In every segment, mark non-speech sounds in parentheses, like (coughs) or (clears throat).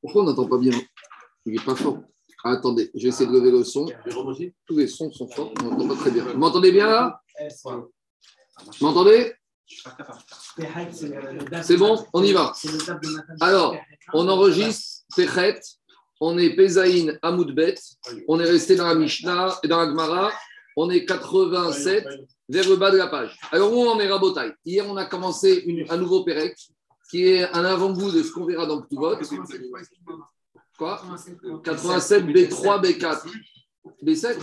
Pourquoi on n'entend pas bien Il n'est pas fort. Ah, attendez, je vais essayer de lever le son. Tous les sons sont forts, on n'entend pas très bien. Vous m'entendez bien là Vous m'entendez C'est bon, on y va. Alors, on enregistre Pechet, on est Pesaïn Amoudbet, on est resté dans la Mishnah et dans la Gemara, on est 87 vers le bas de la page. Alors, où on est Rabotai? Hier, on a commencé une, un nouveau Pérec qui est un avant-goût de ce qu'on verra dans vote. Quoi 87 B3, B4, B7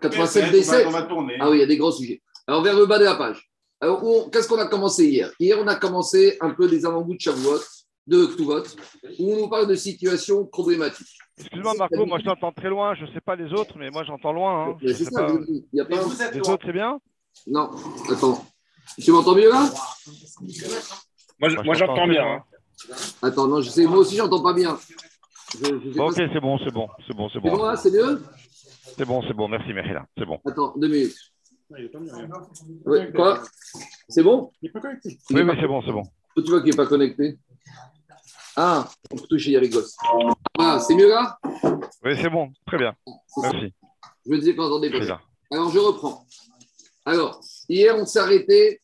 87 B7 Ah oui, il y a des gros sujets. Alors, vers le bas de la page. Alors, qu'est-ce qu'on a commencé hier? Hier, on a commencé un peu des avant-goûts de Shavuot, de Ktuvot, où on nous parle de situations problématiques. Excuse-moi, Marco, moi je t'entends très loin. Je ne sais pas les autres, mais moi j'entends loin. Hein. C'est ça, il y a pas... Les autres, c'est bien? Non, attends. Tu m'entends mieux là? Moi, j'entends bien. Hein. Attends, non, je sais, moi aussi j'entends pas bien. ok, c'est bon, c'est bon, c'est bon, c'est bon. C'est bon là, c'est mieux? C'est bon, c'est bon, merci Merila, c'est bon. Attends, deux minutes. Oui, quoi? C'est bon? Il n'est pas connecté. Oui, mais c'est bon, c'est bon. Tu vois qu'il n'est pas connecté Ah, on peut toucher avec gosse. Ah, c'est mieux là? Oui, c'est bon, très bien. Merci. Je me disais qu'on entendait pas. Alors, je reprends. Alors, hier, on s'est arrêté,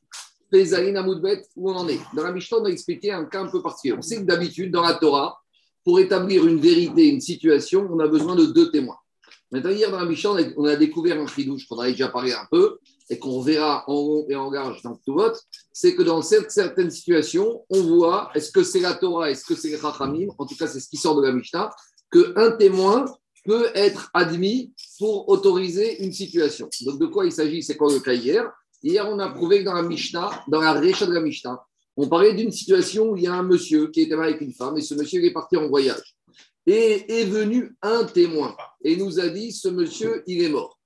Pézaïn Amoudbet, où on en est. Dans la Mishnah, on a expliqué un cas un peu particulier. On sait que d'habitude, dans la Torah, pour établir une vérité, une situation, on a besoin de deux témoins. Maintenant, hier dans la Mishnah, on a découvert un fridouche qu'on avait déjà parlé un peu et qu'on verra en rond et en large dans tout vote. C'est que dans certaines situations, on voit est-ce que c'est la Torah, est-ce que c'est le Chachamim, en tout cas, c'est ce qui sort de la Mishnah, qu'un témoin peut être admis pour autoriser une situation. Donc, de quoi il s'agit C'est quoi le cas hier? Hier, on a prouvé que dans la Mishnah, dans la Récha de la Mishnah, on parlait d'une situation où il y a un monsieur qui était avec une femme et ce monsieur est parti en voyage. Et est venu un témoin et nous a dit ce monsieur, il est mort.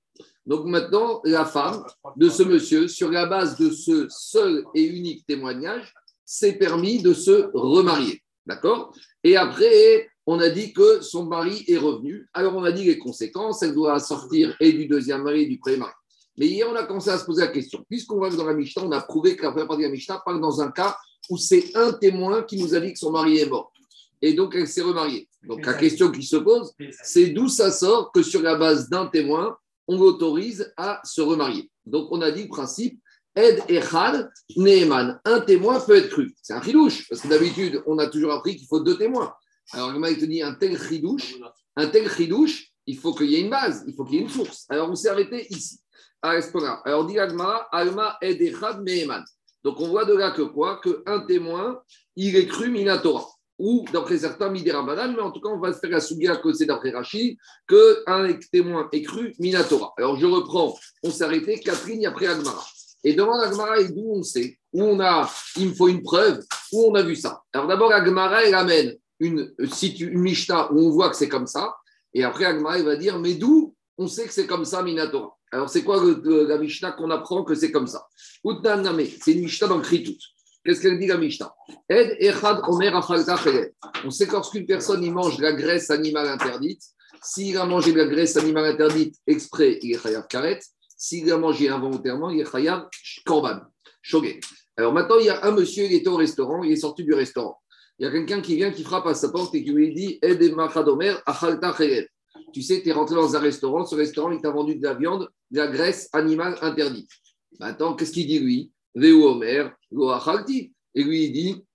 Donc maintenant, la femme de ce monsieur, sur la base de ce seul et unique témoignage, s'est permis de se remarier. D'accord? Et après, on a dit que son mari est revenu. Alors on a dit les conséquences, elle doit sortir et du deuxième mari et du premier mari. Mais hier, on a commencé à se poser la question. Puisqu'on va dans la Mishnah, on a prouvé que la première partie de la Mishnah parle dans un cas où c'est un témoin qui nous a dit que son mari est mort. Et donc, elle s'est remariée. Donc, la question qui se pose, c'est d'où ça sort que sur la base d'un témoin, on l'autorise à se remarier. Donc, on a dit principe, Ed Echad Neeman. Un témoin peut être cru. C'est un chidouche, parce que d'habitude, on a toujours appris qu'il faut deux témoins. Alors, le te dit un tel chidouche, un tel chidouche, il faut qu'il y ait une base, il faut qu'il y ait une source. Alors, on s'est arrêté ici. Alors, dit Alma Edechad Meheman. Donc, on voit de là que quoi? Un témoin, il est cru Minatora. Ou, d'après certains, Midirabanan, mais en tout cas, on va se faire la souga que c'est d'après Rachid, qu'un témoin est cru Minatora. Alors, je reprends, on s'est arrêté quatre lignes après Agmara. Et devant Agmara, et d'où on sait, où on a, il me faut une preuve, où on a vu ça? Alors, d'abord, Agmara, elle amène une, une Mishnah où on voit que c'est comme ça. Et après, Agmara, il va dire, mais d'où on sait que c'est comme ça, Minatora alors, c'est quoi la Mishnah qu'on apprend que c'est comme ça? C'est une Mishnah dans Kritout. Qu'est-ce qu'elle dit la Mishnah? On sait que lorsqu'une personne il mange la graisse animale interdite, s'il a mangé de la graisse animale interdite exprès, il est chayav karet. S'il a mangé involontairement, il est chayav korban, shogé. Alors maintenant, il y a un monsieur, il était au restaurant, il est sorti du restaurant. Il y a quelqu'un qui vient, qui frappe à sa porte et qui lui dit Ed achalta tu sais, tu es rentré dans un restaurant, ce restaurant, il t'a vendu de la viande, de la graisse animale interdite. Maintenant, qu'est-ce qu'il dit lui? Omer, Et lui, il dit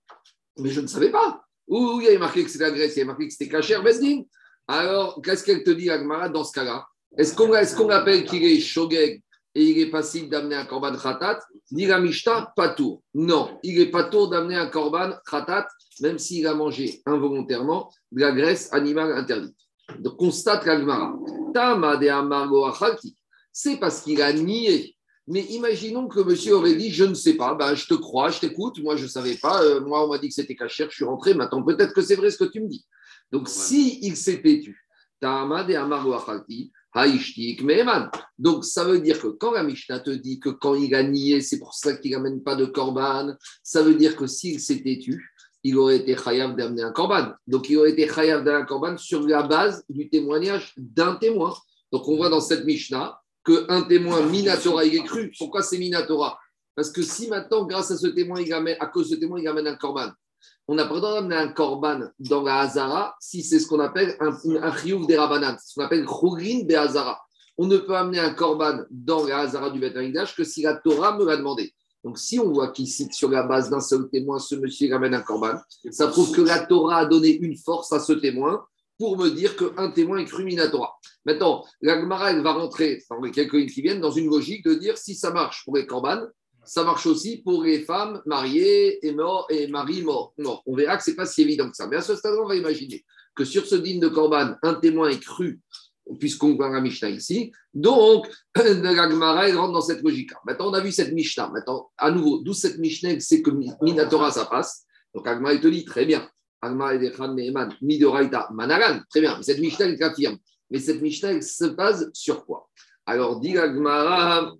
Mais je ne savais pas. Où il y avait marqué que c'était la graisse, il y avait marqué que c'était cachère, Bezdin. Alors, qu'est-ce qu'elle te dit, Agmara, dans ce cas-là? Est-ce qu'on est appelle qu'il est shogeg et il est possible d'amener un korban khatat? Dit la Mishta, pas tout. Non, il n'est pas tout d'amener un korban khatat, même s'il a mangé involontairement de la graisse animale interdite. Donc, constate l'Agmara. C'est parce qu'il a nié. Mais imaginons que monsieur aurait dit Je ne sais pas, ben, je te crois, je t'écoute, moi je ne savais pas, euh, moi on m'a dit que c'était cachère, je suis rentré, maintenant peut-être que c'est vrai ce que tu me dis. Donc, si il s'est têtu, donc, ça veut dire que quand la Mishnah te dit que quand il a nié, c'est pour ça qu'il n'amène pas de korban, ça veut dire que s'il s'est têtu, il aurait été chayav d'amener un korban. Donc, il aurait été chayav d'amener un korban sur la base du témoignage d'un témoin. Donc, on voit dans cette Mishnah qu'un témoin Minatora, il est cru. Pourquoi c'est Minatora? Parce que si maintenant, grâce à ce témoin, il amène, à cause de ce témoin, il amène un korban, On n'a pas le droit d'amener un korban dans la Hazara si c'est ce qu'on appelle un, un des Rabanan, ce qu'on appelle chourin des Hazara. On ne peut amener un korban dans la Hazara du Beth que si la Torah me l'a demandé. Donc, si on voit qu'ici, sur la base d'un seul témoin, ce monsieur ramène un corban, ça prouve que la Torah a donné une force à ce témoin pour me dire qu'un témoin est cru Torah. Maintenant, la Gemara, elle va rentrer, dans les quelques qui viennent, dans une logique de dire si ça marche pour les corbanes, ça marche aussi pour les femmes mariées et, morts, et maris morts. Non, on verra que ce n'est pas si évident que ça. Mais à ce stade, on va imaginer que sur ce digne de corban, un témoin est cru puisqu'on voit la Mishnah ici. Donc, (laughs) la Gemara, elle rentre dans cette logique-là. Maintenant, on a vu cette Mishnah. Maintenant, à nouveau, d'où cette Mishnah, c'est que Minatora, ça passe. Donc, Agma, il te dit, très bien. Managan, très bien. Mais cette Mishnah, elle confirme. Mais cette Mishnah, elle se base sur quoi? Alors, dit Agmara,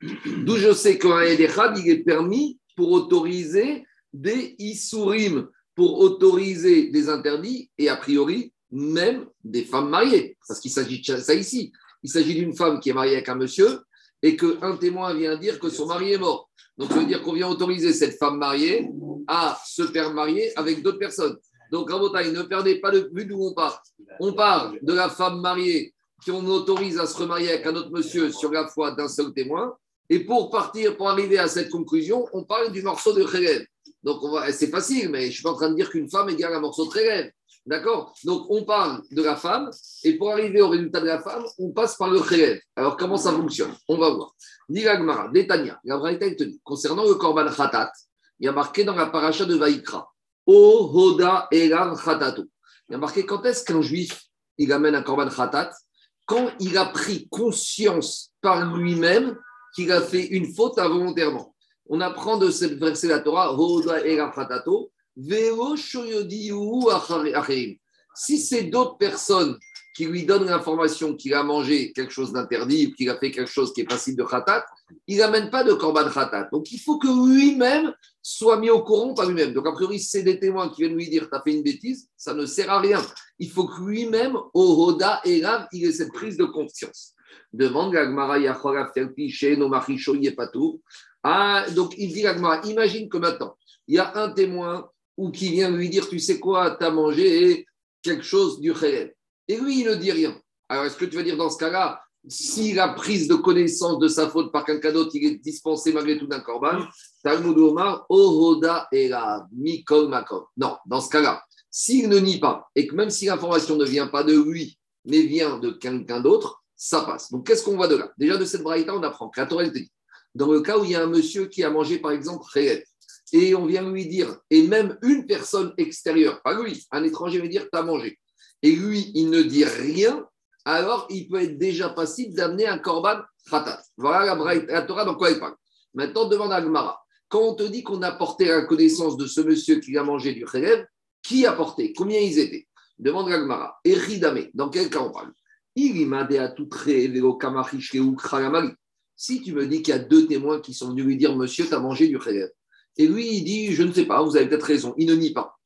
(clears throat) d'où je sais qu'un Edechad, il est permis pour autoriser des Isurim, pour autoriser des interdits, et a priori, même des femmes mariées. Parce qu'il s'agit de ça ici. Il s'agit d'une femme qui est mariée avec un monsieur et qu'un témoin vient dire que son mari est mort. Donc, ça veut dire qu'on vient autoriser cette femme mariée à se faire marier avec d'autres personnes. Donc, Rabotaï, ne perdez pas le but d'où on parle. On parle de la femme mariée qui on autorise à se remarier avec un autre monsieur sur la foi d'un seul témoin. Et pour partir, pour arriver à cette conclusion, on parle du morceau de Khélève. Donc, c'est facile, mais je suis pas en train de dire qu'une femme égale un morceau de Khélève. D'accord? Donc, on parle de la femme, et pour arriver au résultat de la femme, on passe par le khélèv. Alors, comment ça fonctionne? On va voir. Niragmara, Détania, la concernant le korban khatat, il y a marqué dans la paracha de Vaikra, O Hoda Elam Khatato. Il y a marqué quand est-ce qu'un juif, il amène un korban khatat? Quand il a pris conscience par lui-même qu'il a fait une faute involontairement. On apprend de cette verset la Torah, Hoda Elam Khatato, si c'est d'autres personnes qui lui donnent l'information qu'il a mangé quelque chose d'interdit ou qu'il a fait quelque chose qui est passible de khatat, il n'amène pas de korban khatat. Donc il faut que lui-même soit mis au courant par lui-même. Donc a priori, si c'est des témoins qui viennent lui dire tu as fait une bêtise, ça ne sert à rien. Il faut que lui-même, au Hoda et il ait cette prise de conscience. Demande Gagmara Ah, donc il dit Gagmara, imagine que maintenant, il y a un témoin ou qui vient lui dire, tu sais quoi, tu as mangé quelque chose du khayel. Et lui, il ne dit rien. Alors, est-ce que tu vas dire dans ce cas-là, s'il a prise de connaissance de sa faute par quelqu'un d'autre, il est dispensé malgré tout d'un korban, Talmud Omar, Ohoda la Mikol Makom. Non, dans ce cas-là, s'il ne nie pas, et que même si l'information ne vient pas de lui, mais vient de quelqu'un d'autre, ça passe. Donc, qu'est-ce qu'on voit de là? Déjà, de cette braïta, on apprend que la Torah dit, dans le cas où il y a un monsieur qui a mangé, par exemple, khayel, et on vient lui dire, et même une personne extérieure, pas lui, un étranger va dire, tu as mangé. Et lui, il ne dit rien, alors il peut être déjà passible d'amener un korban khatat. Voilà la, Torah dans quoi il parle. Maintenant, demande à. Quand on te dit qu'on a porté la connaissance de ce monsieur qui a mangé du khelev, qui a porté? Combien ils étaient? Demande à Gmara. Eridame, dans quel cas on parle? Si tu me dis qu'il y a deux témoins qui sont venus lui dire Monsieur, tu as mangé du khelev, et lui, il dit, je ne sais pas, vous avez peut-être raison, il ne nie pas.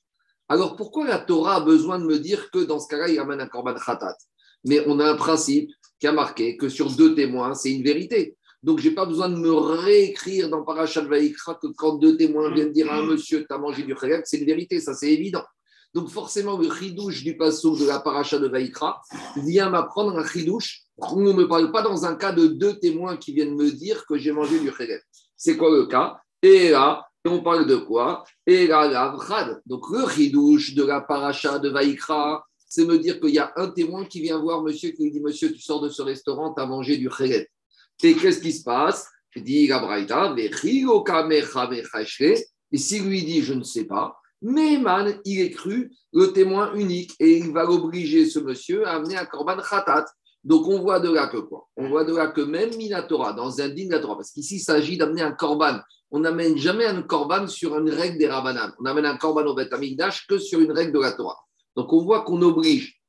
Alors pourquoi la Torah a besoin de me dire que dans ce cas-là, il amène un korban khatat? Mais on a un principe qui a marqué que sur deux témoins, c'est une vérité. Donc, je n'ai pas besoin de me réécrire dans Parashat Vaikra que quand deux témoins viennent dire à un monsieur, tu as mangé du khayab, c'est une vérité, ça c'est évident. Donc, forcément, le chidouche du passage de la paracha de Vaikra vient m'apprendre un chidouche on ne me parle pas dans un cas de deux témoins qui viennent me dire que j'ai mangé du khayab. C'est quoi le cas? Et là, on parle de quoi? Et la Donc le ridouche de la paracha de Vaikra, c'est me dire qu'il y a un témoin qui vient voir monsieur qui lui dit Monsieur, tu sors de ce restaurant, tu as mangé du chéret. Et qu'est-ce qui se passe? Je dis la Braïta, et s'il lui dit Je ne sais pas, mais il est cru le témoin unique et il va l'obliger, ce monsieur, à amener un korban khatat. Donc on voit de là que quoi? On voit de là que même Minatora, dans un la Torah, parce qu'ici il s'agit d'amener un korban on n'amène jamais un korban sur une règle des Rabbanan. On amène un korban au Beth que sur une règle de la Torah. Donc on voit qu'on oblige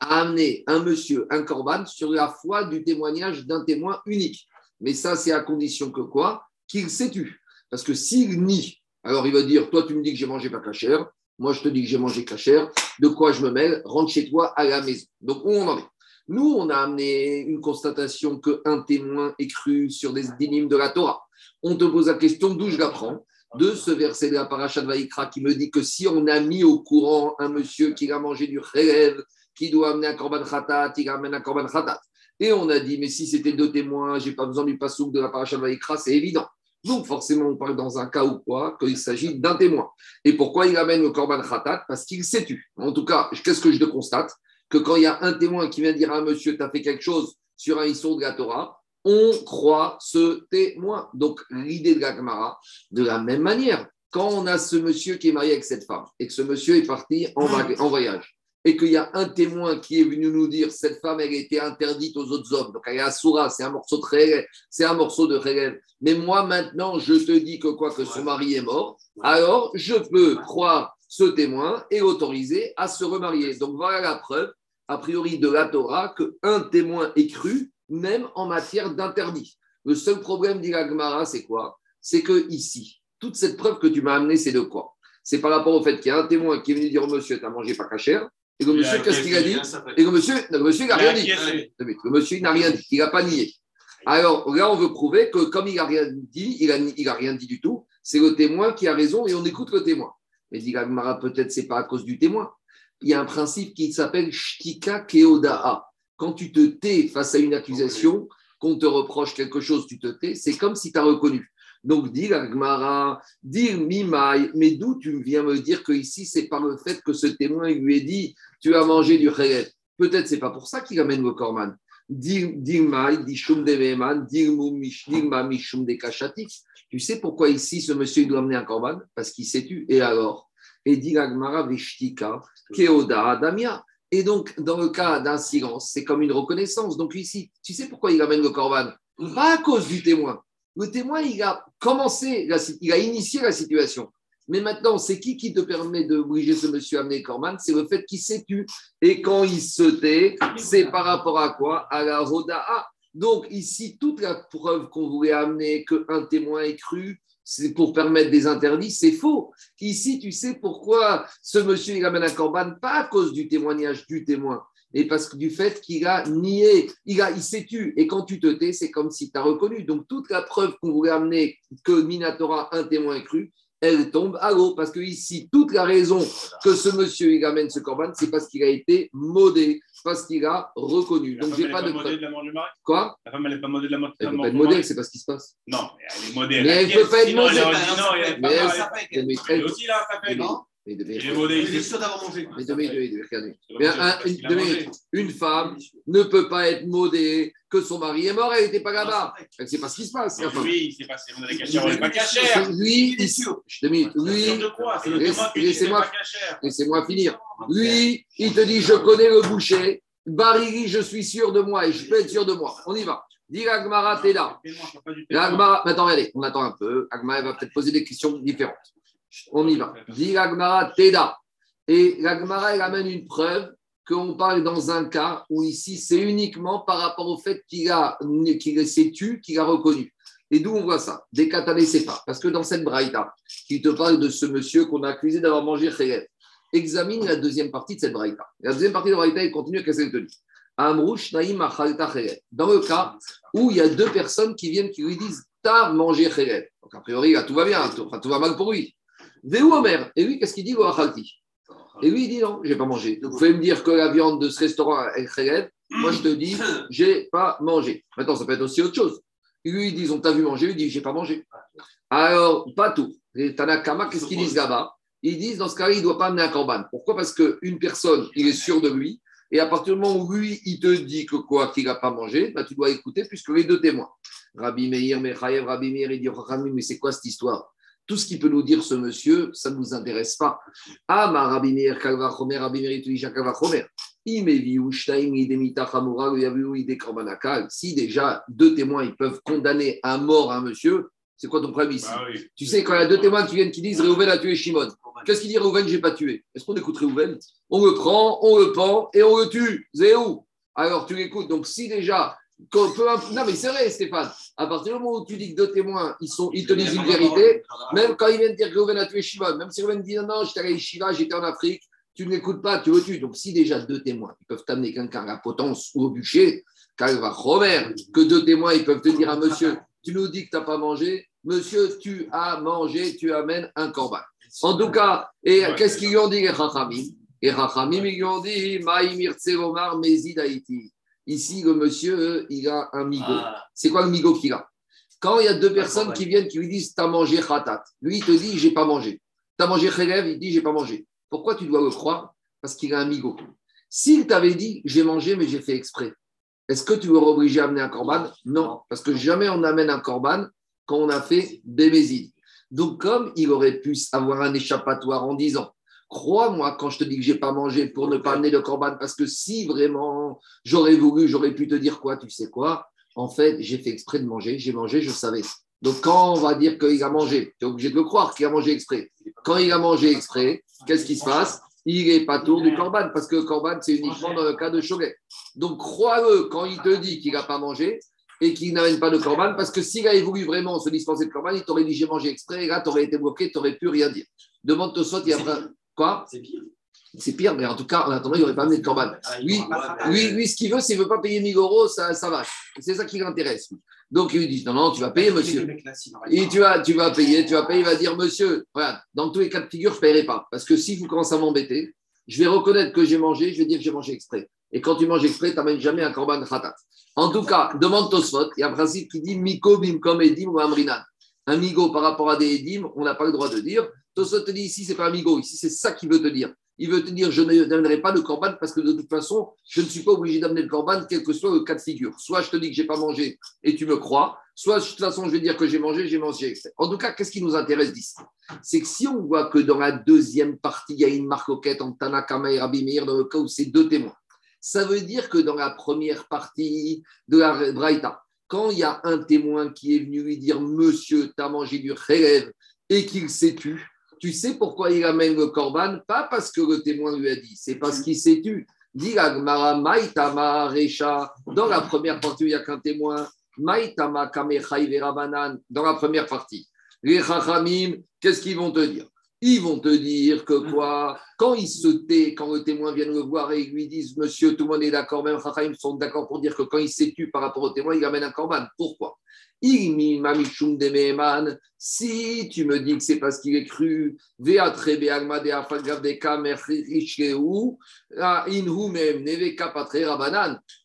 à amener un monsieur, un korban, sur la foi du témoignage d'un témoin unique. Mais ça, c'est à condition que quoi? Qu'il s'est tu. Parce que s'il nie, alors il va dire Toi, tu me dis que j'ai mangé pas cachère, moi, je te dis que j'ai mangé cachère, de quoi je me mêle? Rentre chez toi à la maison. Donc, où on en est? Nous, on a amené une constatation qu'un témoin est cru sur des dynimes de la Torah on te pose la question d'où je l'apprends de ce verset de la paracha de Vaïkra qui me dit que si on a mis au courant un monsieur qui a mangé du rêve, qui doit amener un korban khatat, il amène un korban khatat. Et on a dit, mais si c'était deux témoins, j'ai pas besoin du pasouk de la paracha de Vaïkra, c'est évident. Donc, forcément, on parle dans un cas ou quoi qu'il s'agit d'un témoin. Et pourquoi il amène le korban khatat? Parce qu'il s'est tu. En tout cas, qu'est-ce que je constate? Que quand il y a un témoin qui vient dire à un monsieur, tu as fait quelque chose sur un histoire de la Torah, on croit ce témoin. Donc, l'idée de la Gemara, de la même manière, quand on a ce monsieur qui est marié avec cette femme et que ce monsieur est parti en, en voyage, et qu'il y a un témoin qui est venu nous dire cette femme, elle a été interdite aux autres hommes. Donc elle est assoura, c'est un morceau de c'est un morceau de rêve. Mais moi maintenant, je te dis que quoi que son mari est mort, alors je peux croire ce témoin et autoriser à se remarier. Donc voilà la preuve, a priori de la Torah, qu'un témoin est cru, même en matière d'interdit. Le seul problème d'Ilagmara, c'est quoi? C'est que ici, toute cette preuve que tu m'as amenée, c'est de quoi? C'est par rapport au fait qu'il y a un témoin qui est venu dire au monsieur, tu n'as mangé pas cachère, et le monsieur, qu'est-ce qu'il a dit? Et le monsieur, le monsieur, il n'a rien dit. Le monsieur, il n'a rien dit. Il n'a pas nié. Alors là, on veut prouver que comme il n'a rien dit, il n'a il a rien dit du tout, c'est le témoin qui a raison et on écoute le témoin. Mais dit Gagmara, peut-être c'est pas à cause du témoin. Il y a un principe qui s'appelle shtika keoda'a. Quand tu te tais face à une accusation, qu'on te reproche quelque chose, tu te tais, c'est comme si tu as reconnu. Donc, dit l'Agmara, dit Mimai, mais d'où tu viens me dire que ici, c'est par le fait que ce témoin lui ait dit Tu as mangé du khayet. Peut-être c'est pas pour ça qu'il amène le korman. Tu sais pourquoi ici ce monsieur doit amener un korban Parce qu'il s'est tu. Et alors? Et dit l'Agmara Vishtika, Keoda Adamia. Et donc, dans le cas d'un silence, c'est comme une reconnaissance. Donc ici, tu sais pourquoi il amène le korban Pas à cause du témoin le témoin, il a commencé, il a initié la situation. Mais maintenant, c'est qui qui te permet d'obliger ce monsieur à amener Corman C'est le fait qu'il s'est tu. Et quand il se tait, c'est par rapport à quoi? À la Roda'a. Donc ici, toute la preuve qu'on voulait amener qu'un témoin est cru, c'est pour permettre des interdits, c'est faux. Ici, tu sais pourquoi ce monsieur il amène un corban, pas à cause du témoignage du témoin, et parce que du fait qu'il a nié, il, a, il s'est tu. Et quand tu te tais, c'est comme si tu reconnu. Donc, toute la preuve qu'on voulait amener que Minatora, un témoin cru, elle tombe à l'eau. Parce que ici, toute la raison que ce monsieur il amène ce corban, c'est parce qu'il a été modé, parce qu'il a reconnu. Donc, j'ai pas de preuve. Quoi? La femme, elle n'est pas modée de la mort. Elle peut pas être modée, c'est pas ce qui se passe. Non, elle est modée. Mais elle ne peut pas être modée. Mais elle, elle, aussi là, ça fait, non il est sûr d'avoir mangé. une, femme ne peut pas être modée que son mari est mort, elle n'était pas là-bas. Elle ne sait pas ce qui se passe. Oui, il s'est passé, on a cachères, on n'est pas cachère. Lui, il je te dis, lui, laissez-moi finir. Lui, il te dit, je connais le boucher. Bariri, je suis sûr de moi et je peux être sûr de moi. On y va. Dis Agmara, t'es là. Agmara, maintenant, regardez, on attend un peu. Agmara va peut-être poser des questions différentes. On y va. Dit Teda. Et l'Agmara, elle amène une preuve qu'on parle dans un cas où ici, c'est uniquement par rapport au fait qu'il a, qu'il s'est tu, qu'il a reconnu. Et d'où on voit ça? Des pas. Parce que dans cette braïta, qui te parle de ce monsieur qu'on a accusé d'avoir mangé Khayef, examine la deuxième partie de cette braïta. La deuxième partie de la braïta, elle continue avec cette tenue. Dans le cas où il y a deux personnes qui viennent qui lui disent T'as mangé Khayef. Donc a priori, tout va bien, tout, tout va mal pour lui. Omer. Et lui, qu'est-ce qu'il dit Et lui, il dit non, je n'ai pas mangé. Vous pouvez me dire que la viande de ce restaurant est très Moi, je te dis, j'ai pas mangé. Maintenant, ça peut être aussi autre chose. Lui, ils disent, on t'a vu manger. Il dit, j'ai pas mangé. Alors, pas tout. Les Tanakama, qu'est-ce qu'ils disent là-bas? Ils disent, dans ce cas-là, il ne doit pas amener un corban. Pourquoi? Parce qu'une personne, il est sûr de lui. Et à partir du moment où lui, il te dit que quoi, qu'il n'a pas mangé, bah, tu dois écouter puisque les deux témoins. Rabbi Meir, Mechayev, Rabbi Meir, il dit, mais c'est quoi cette histoire? Tout ce qui peut nous dire ce monsieur, ça ne nous intéresse pas. Ah, ma Tuisha. Si déjà deux témoins ils peuvent condamner à mort un monsieur, c'est quoi ton problème ici? Bah Tu sais, quand il y a deux témoins qui viennent qui disent Réhouven a tué Shimon, qu'est-ce qu'il dit Réhouven, je n'ai pas tué? Est-ce qu'on écoute Réhouven? On le prend, on le pend et on le tue. Zéou Alors tu l'écoutes. Donc si déjà non, mais c'est vrai, Stéphane. À partir du moment où tu dis que deux témoins, ils, sont, ils te disent une vérité, même quand ils viennent dire que Reuven a tué Shiva, même si Reuven dit non, j'étais allé à Shiva, j'étais en Afrique, tu ne l'écoutes pas, tu le tues. Donc, si déjà deux témoins, ils peuvent t'amener quelqu'un à la potence ou au bûcher, va Robert, que deux témoins, ils peuvent te dire à monsieur, tu nous dis que tu n'as pas mangé, Monsieur, tu as mangé, tu amènes un corban. En tout cas, et qu'est-ce qu'ils lui ont dit les Rachamim? Et Rachamim, ils lui ont dit Maïmir Tselomar Mezid Haïti. Ici, le monsieur, il a un migo. Ah. C'est quoi le migo qu'il a? Quand il y a deux personnes qui viennent qui lui disent T'as mangé khatat. Lui, il te dit J'ai pas mangé. T'as mangé khelev, il dit J'ai pas mangé. Pourquoi tu dois le croire? Parce qu'il a un migo. S'il t'avait dit J'ai mangé, mais j'ai fait exprès, est-ce que tu l'aurais obligé à amener un corban Non, parce que jamais on amène un corban quand on a fait des mésides. Donc, comme il aurait pu avoir un échappatoire en disant Crois-moi quand je te dis que j'ai pas mangé pour ne pas amener le corban, parce que si vraiment j'aurais voulu, j'aurais pu te dire quoi, tu sais quoi? En fait, j'ai fait exprès de manger, j'ai mangé, je savais. Donc, quand on va dire qu'il a mangé, tu es obligé de le croire qu'il a mangé exprès. Quand il a mangé exprès, qu'est-ce qui se passe? Il n'est pas tour du corban, parce que le corban, c'est uniquement dans le cas de Choguet. Donc, crois-le quand il te dit qu'il n'a pas mangé et qu'il n'amène pas de corban, parce que s'il avait voulu vraiment se dispenser de corban, il t'aurait dit j'ai mangé exprès, et là, tu aurais été bloqué, tu n'aurais pu rien dire. Demande toi il y a Quoi C'est pire. C'est pire, mais en tout cas, en attendant, il n'aurait pas amené de corban. Lui, lui, ce qu'il veut, s'il ne veut pas payer 1000 euros, ça, ça va. C'est ça qui l'intéresse. Donc, il lui dit Non, non, tu vas payer, monsieur. Et tu vas, tu vas payer, tu vas payer, il va dire Monsieur, voilà, dans tous les cas de figure, je ne paierai pas. Parce que si vous commencez à m'embêter, je vais reconnaître que j'ai mangé, je vais dire que j'ai mangé exprès. Et quand tu manges exprès, tu n'amènes jamais un corban khatat. En tout cas, demande Tosfot, il y a un principe qui dit Miko bimkom edim ou amrinan. Un migo par rapport à des edim, on n'a pas le droit de dire. Tosfot te dit ici, c'est pas un migo, ici, c'est ça qu'il veut te dire. Il veut te dire je n'amènerai pas le corban parce que de toute façon, je ne suis pas obligé d'amener le corban, quel que soit le cas de figure. Soit je te dis que j'ai pas mangé et tu me crois, soit de toute façon, je vais dire que j'ai mangé, j'ai mangé. En tout cas, qu'est-ce qui nous intéresse d'ici? C'est que si on voit que dans la deuxième partie, il y a une marcoquette entre Tanakama et Rabbi Meir, dans le cas où c'est deux témoins, ça veut dire que dans la première partie de la Braïta, quand il y a un témoin qui est venu lui dire Monsieur, tu as mangé du rêve et qu'il s'est tu, tu sais pourquoi il amène le corban Pas parce que le témoin lui a dit, c'est parce qu'il s'est tu. Dit Dans la première partie, il n'y a qu'un témoin. Maïtama Dans la première partie. Les Chachamim, qu'est-ce qu'ils vont te dire? Ils vont te dire que quoi? Quand il se tait, quand le témoin vient le voir et ils lui disent Monsieur, tout le monde est d'accord, même Chachamim sont d'accord pour dire que quand il s'est tu par rapport au témoin, il amène un corban. Pourquoi? Si tu me dis que c'est parce qu'il est cru,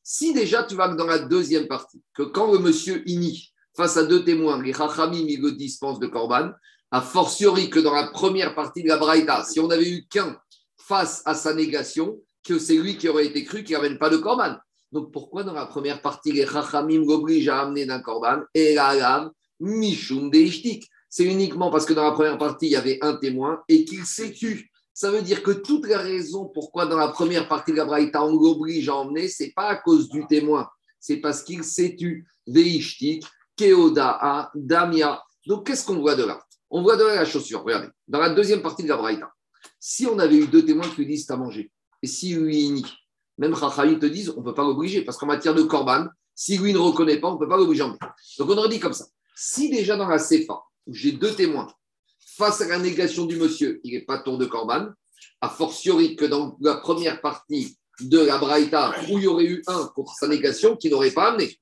si déjà tu vas dans la deuxième partie, que quand le monsieur ini, face à deux témoins, les Chachamim, il le dispense de Corban, a fortiori que dans la première partie de la Braïta, si on n'avait eu qu'un face à sa négation, que c'est lui qui aurait été cru qui n'amène pas de Corban. Donc pourquoi dans la première partie, les Chachamim l'obligent à amener d'un Corban et la Mishum Deishtik C'est uniquement parce que dans la première partie, il y avait un témoin et qu'il s'est tu. Ça veut dire que toutes les raisons pourquoi dans la première partie de la Braïta, on l'oblige à emmener, ce n'est pas à cause du témoin, c'est parce qu'il s'est tu. Deishtik, Keodaa, Damia. Donc qu'est-ce qu'on voit de là? On voit de là la chaussure. Regardez, dans la deuxième partie de la Braïta, si on avait eu deux témoins qui lui disent à manger, et si lui, même Chachamim te disent, on ne peut pas l'obliger, parce qu'en matière de Corban, si lui ne reconnaît pas, on ne peut pas l'obliger. Donc on aurait dit comme ça. Si déjà dans la CFA, où j'ai deux témoins, face à la négation du monsieur, il n'est pas tour de Corban, a fortiori que dans la première partie de la Braïta, où il y aurait eu un contre sa négation, qui n'aurait pas amené.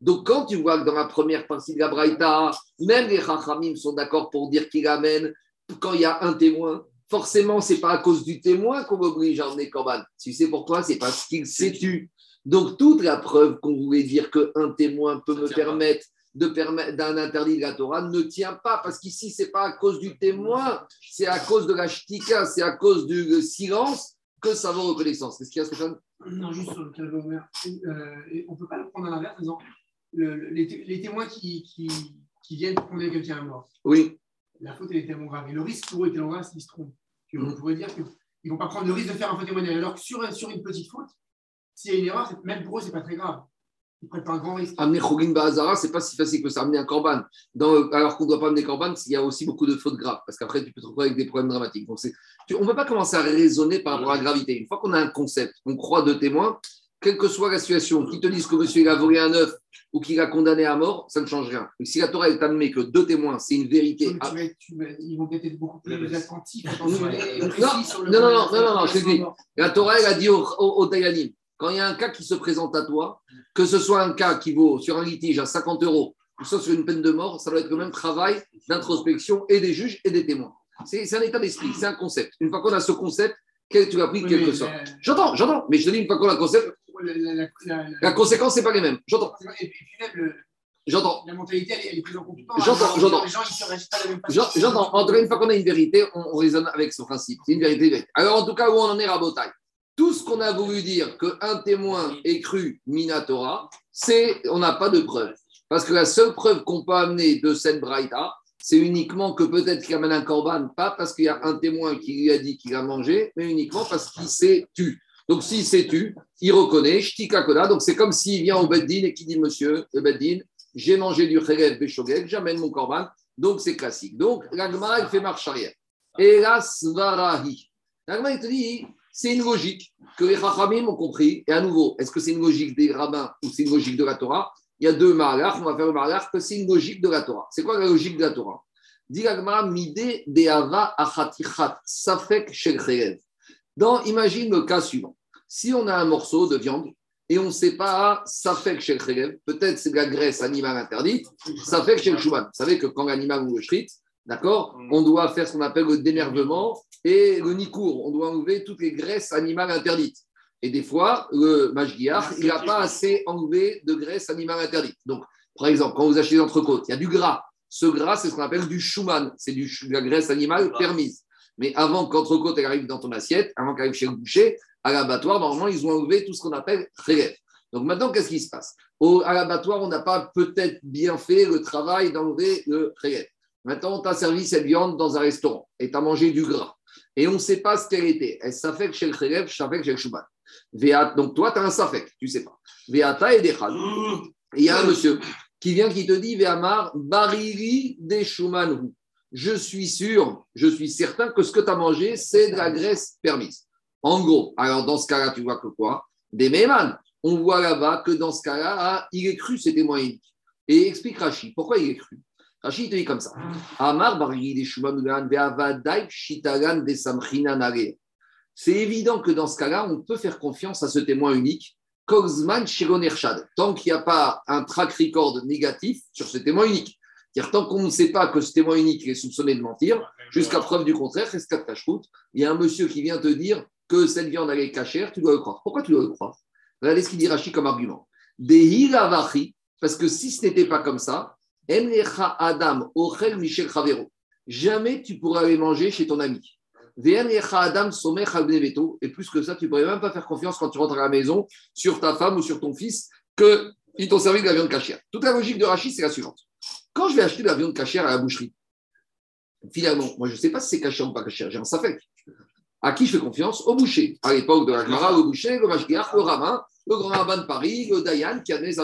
Donc, quand tu vois que dans la première partie de la Braïta, même les Chachamim sont d'accord pour dire qu'il amène quand il y a un témoin, forcément, ce n'est pas à cause du témoin qu'on m'oblige à emmener Corban. Tu sais pourquoi? C'est parce qu'il s'est tu. Donc, toute la preuve qu'on voulait dire qu'un témoin peut me permettre de permettre d'un interdit de la Torah ne tient pas, parce qu'ici, ce n'est pas à cause du témoin, c'est à cause de la shtika, c'est à cause du silence que ça vaut reconnaissance. Qu'est-ce qu'il y a, Stéphane Non, juste sur le cas euh, on ne peut pas le prendre à l'inverse en disant les, témoins qui, qui, viennent pour condamner quelqu'un à mort. Oui. La faute, elle est tellement grave. Et le risque pour eux est tellement grave s'ils se trompent. On mm. pourrait dire qu'ils ne vont pas prendre le risque de faire un faux témoignage. Alors que sur, sur une petite faute, s'il y a une erreur, même pour eux, ce n'est pas très grave. Ils prennent pas un grand risque. Amener Khogin Bahazara, ce n'est pas si facile que ça. Amener un corban. alors qu'on ne doit pas amener corban, il y a aussi beaucoup de fautes graves. Parce qu'après, tu peux te retrouver avec des problèmes dramatiques. Donc, on ne peut pas commencer à raisonner par rapport à la gravité. Une fois qu'on a un concept, on croit deux témoins, quelle que soit la situation, qu'ils te disent que monsieur il a volé un œuf ou qu'il a condamné à mort, ça ne change rien. si la Torah est admet que deux témoins, c'est une vérité. ils vont être beaucoup plus attentifs. Non, non, non, non, non, je dis. La Torah, elle a dit au, au, quand il y a un cas qui se présente à toi, que ce soit un cas qui vaut sur un litige à 50 euros soit sur une peine de mort, ça doit être le même travail d'introspection et des juges et des témoins. C'est un état d'esprit, c'est un concept. Une fois qu'on a ce concept, tu as pris quelque chose. J'entends, j'entends, mais je te dis une fois qu'on a le concept, la, conséquence, c'est pas les mêmes. J'entends. J'entends. La mentalité, elle, est plus en J'entends, j'entends. Les gens, ils se restent pas la même façon. J'entends. En tout cas, une fois qu'on a une vérité, on, raisonne avec ce principe. C'est une vérité, Alors, en tout cas, où on en est, Rabotai? Tout ce qu'on a voulu dire qu'un témoin est cru Minatora, c'est on n'a pas de preuve. Parce que la seule preuve qu'on peut amener de cette braïta, c'est uniquement que peut-être qu'il amène un corban, pas parce qu'il y a un témoin qui lui a dit qu'il a mangé, mais uniquement parce qu'il s'est tu. Donc s'il s'est tu, il reconnaît. Donc c'est comme s'il vient au Beddin et qui dit Monsieur, le Beddin, j'ai mangé du Kherev Beshogeg, j'amène mon corban. Donc c'est classique. Donc l'agma, il fait marche arrière. Et la svarahi. L'agma, il te dit, c'est une logique que les Chachamim ont compris. Et à nouveau, est-ce que c'est une logique des rabbins ou c'est une logique de la Torah? Il y a deux marlach, on va faire le marlach que c'est une logique de la Torah. C'est quoi la logique de la Torah? Mide safek Dans, imagine le cas suivant. Si on a un morceau de viande et on ne sait pas safek shel peut-être c'est de la graisse animale interdite, safek shel Vous savez que quand l'animal ou le shrit, d'accord, on doit faire ce qu'on appelle le dénervement et le nikour. On doit enlever toutes les graisses animales interdites. Et des fois, le mashgiach, il n'a pas assez enlevé de graisse animale interdite. Donc, par exemple, quand vous achetez des entrecôtes, il y a du gras. Ce gras, c'est ce qu'on appelle du schumann, c'est de la graisse animale permise. Mais avant qu'entrecôte arrive dans ton assiette, avant qu'elle arrive chez le boucher, à l'abattoir, normalement, ils ont enlevé tout ce qu'on appelle relève. Donc maintenant, qu'est-ce qui se passe? À l'abattoir, on n'a pas peut-être bien fait le travail d'enlever le relève. Maintenant, on t'a servi cette viande dans un restaurant et tu as mangé du gras. Et on ne sait pas ce qu'elle était. Elle s'affecte chez le relève, fait chez le schumann donc toi, tu as un safek, tu ne sais pas. Veata et Il y a un monsieur qui vient qui te dit Veamar bariri de Je suis sûr, je suis certain que ce que tu as mangé, c'est de la graisse permise. En gros, alors dans ce cas-là, tu vois que quoi? Des méman. On voit là-bas que dans ce cas-là, ah, il est cru, c'est témoin Et explique Rashi, pourquoi il est cru? Rashi, il te dit comme ça. Amar c'est évident que dans ce cas-là, on peut faire confiance à ce témoin unique, Kozman Shironershad, tant qu'il n'y a pas un track record négatif sur ce témoin unique. C'est-à-dire, tant qu'on ne sait pas que ce témoin unique est soupçonné de mentir, jusqu'à preuve du contraire, il y a un monsieur qui vient te dire que cette viande est cachère, tu dois le croire. Pourquoi tu dois le croire? Regardez ce qu'il dit Rashi comme argument. parce que si ce n'était pas comme ça, Adam, Michel jamais tu pourrais aller manger chez ton ami. Et plus que ça, tu pourrais même pas faire confiance quand tu rentres à la maison sur ta femme ou sur ton fils qu'ils t'ont servi de la viande cachère. Toute la logique de Rachid, c'est la suivante. Quand je vais acheter de la viande cachère à la boucherie, finalement, moi, je ne sais pas si c'est cachère ou pas cachère, j'ai un safek. À qui je fais confiance Au boucher. À l'époque de la Gemara, le boucher, le mashgiach, le rabbin, le grand rabbin de Paris, le Dayan qui a donné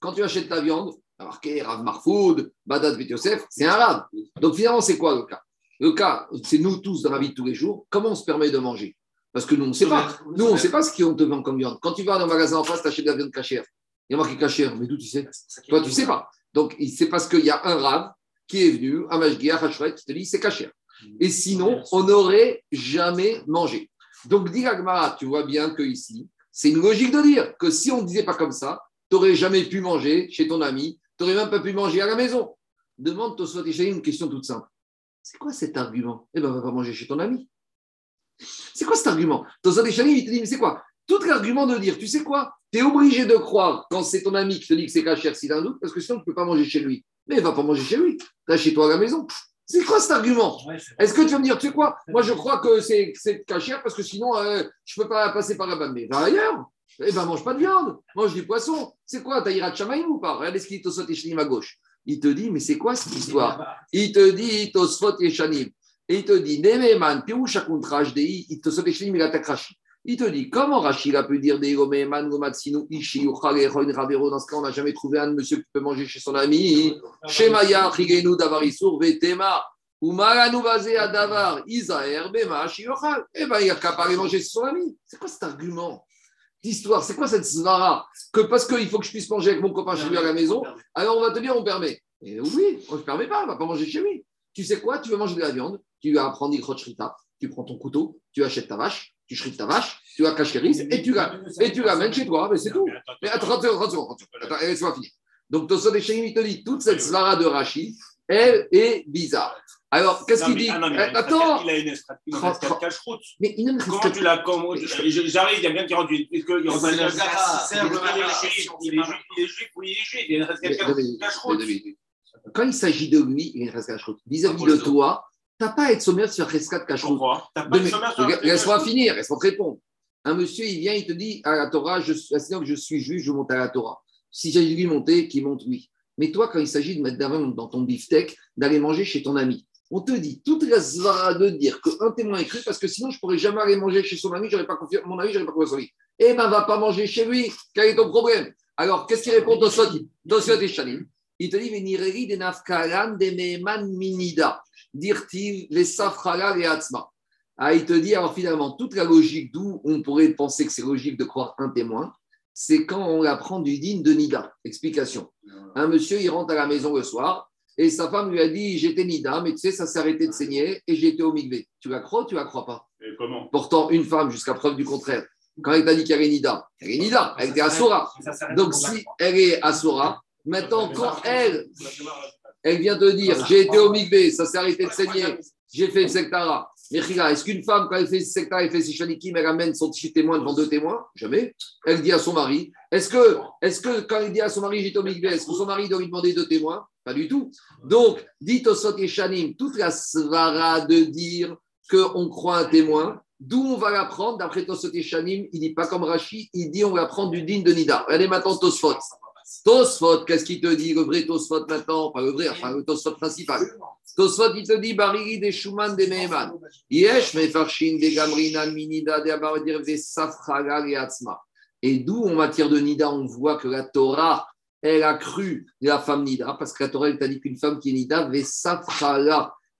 Quand tu achètes ta viande, marqué Rav Marfoud, Badad Bet c'est un rab. Donc finalement, c'est quoi le cas? Le cas, c'est nous tous dans la vie de tous les jours, comment on se permet de manger? Parce que nous, on ne sait pas. Nous, on ne sait pas ce qu'on te vend comme viande. Quand tu vas dans un magasin en face, tu achètes de la viande cachère. Il y a marqué cachère, mais d'où tu sais? Toi, tu ne sais pas. Donc, c'est parce qu'il y a un rab qui est venu, un Mashgiach, un qui te dit c'est cachère. Et sinon, on n'aurait jamais mangé. Donc, dit tu vois bien que ici, c'est une logique de dire que si on ne disait pas comme ça, tu n'aurais jamais pu manger chez ton ami, tu n'aurais même pas pu manger à la maison. Demande Tosfot une question toute simple. C'est quoi cet argument? Eh bien, on va pas manger chez ton ami. C'est quoi cet argument? Échange, il te dit, mais c'est quoi? Tout l'argument de dire, tu sais quoi? Tu es obligé de croire quand c'est ton ami qui te dit que c'est cachère si un doute, parce que sinon, tu ne peux pas manger chez lui. Mais il va pas manger chez lui. Tu chez toi à la maison. C'est quoi cet argument Est-ce que tu vas me dire, tu sais quoi Moi, je crois que c'est cachère parce que sinon, euh, je ne peux pas passer par là-bas. Mais va ailleurs. Eh ben, mange pas de viande, mange du poisson. C'est quoi T'as Chamaïm ou pas Regardez ce qu'il te saute à gauche il te dit, mais c'est quoi cette histoire Il te dit, Tosfot Yeshanim. Et il te dit, Nememan, Dei, il te saute Yeshanim, il attaque Rashi. Il te dit, comment Rachid a pu dire des Gomeman, Gomatsinu, Ishi, Ravero, dans ce cas, on n'a jamais trouvé un monsieur qui peut manger chez son ami. Shemaya, Chigenu, Davarisur, Vetema, Umaranu, Bazé, Davar, Isaer, Bema, Shiochal. Eh bien, il n'y a qu'à pas manger chez son ami. C'est quoi cet argument d'histoire? C'est quoi cette svara Que parce qu'il faut que je puisse manger avec mon copain chez lui à la maison, alors on va te dire on permet. Et oui, on ne permet pas, on ne va pas manger chez lui. Tu sais quoi? Tu veux manger de la viande, tu vas prendre shrita, tu prends ton couteau, tu achètes ta vache, tu shrites ta vache, tu la caches et tu la, et tu l'amènes chez toi, mais c'est tout. Mais attends, attends, attends, attends, attends, laisse-moi finir. Donc, Tosot et il te dit toute cette svara de Rachid, elle est bizarre. Alors, qu'est-ce qu'il dit ah eh, Attends Il a une escrate cache-route. Mais il Comment tu l'as J'arrive, il y a bien qui rentre. Il est juif ou il est juif Il y a une cache-route. Quand il s'agit de lui, il y a une cache-route. Vis-à-vis de toi, tu n'as pas à être sommaire sur Rescat cache-route. Laisse-moi finir, laisse-moi te répondre. Un monsieur, il vient, il te dit à la Torah, je, que je suis juif, je monte à la Torah. Si j'ai lui monter, qu'il monte lui. Mais toi, quand il s'agit de mettre d'avant dans ton beefsteak, d'aller manger chez ton ami, on te dit toute la zvara de dire qu'un témoin est cru parce que sinon je ne pourrais jamais aller manger chez son ami, j'aurais pas confiance, mon ami, j'aurais pas confiance en lui. Eh ben, va pas manger chez lui. Quel est ton problème? Alors, qu'est-ce qu'il répond dans et Shalim Il te dit Venireri de nafkaran de minida, dirtiv les safrala et atzma. Ah, il te dit, alors finalement, toute la logique d'où on pourrait penser que c'est logique de croire un témoin, c'est quand on apprend du digne de Nida. Explication. Un monsieur, il rentre à la maison le soir, et sa femme lui a dit J'étais Nida, mais tu sais, ça s'est arrêté de saigner et été au Migvé. Tu la crois ou tu la crois pas? Et comment? Pourtant, une femme, jusqu'à preuve du contraire, quand elle t'a dit qu'elle est Nida, elle est Nida, elle était Asura. Donc, si elle est Asura, maintenant, quand elle, elle vient te dire J'ai été au Migvé, ça s'est arrêté de saigner, j'ai fait le sectara. Mais est-ce qu'une femme, quand elle fait le sectara, elle fait ses shanikim, elle amène son petit témoin devant deux témoins? Jamais. Elle dit à son mari Est-ce que, est que quand elle dit à son mari J'étais au Migvé, est-ce que son mari doit lui demander deux témoins? Pas du tout. Donc, dit Osot et Shanim, toute la svara de dire qu'on croit un témoin, d'où on va l'apprendre? D'après Tosot et Shanim, il dit pas comme Rashi, il dit on va prendre du digne de Nida. Regardez maintenant Tosfot. Tosfot, qu'est-ce qu'il te dit Le vrai Tosfot maintenant, pas le vrai, enfin le Tosfot principal. Tosfot, il te dit Bariri des Shuman des Meheman. Yesh mefarshin des Gamrina minida de Abadir des Safraga et Atzma. Et d'où, en matière de Nida, on voit que la Torah elle a cru la femme Nida, parce que la Torah t'a dit qu'une femme qui est Nida,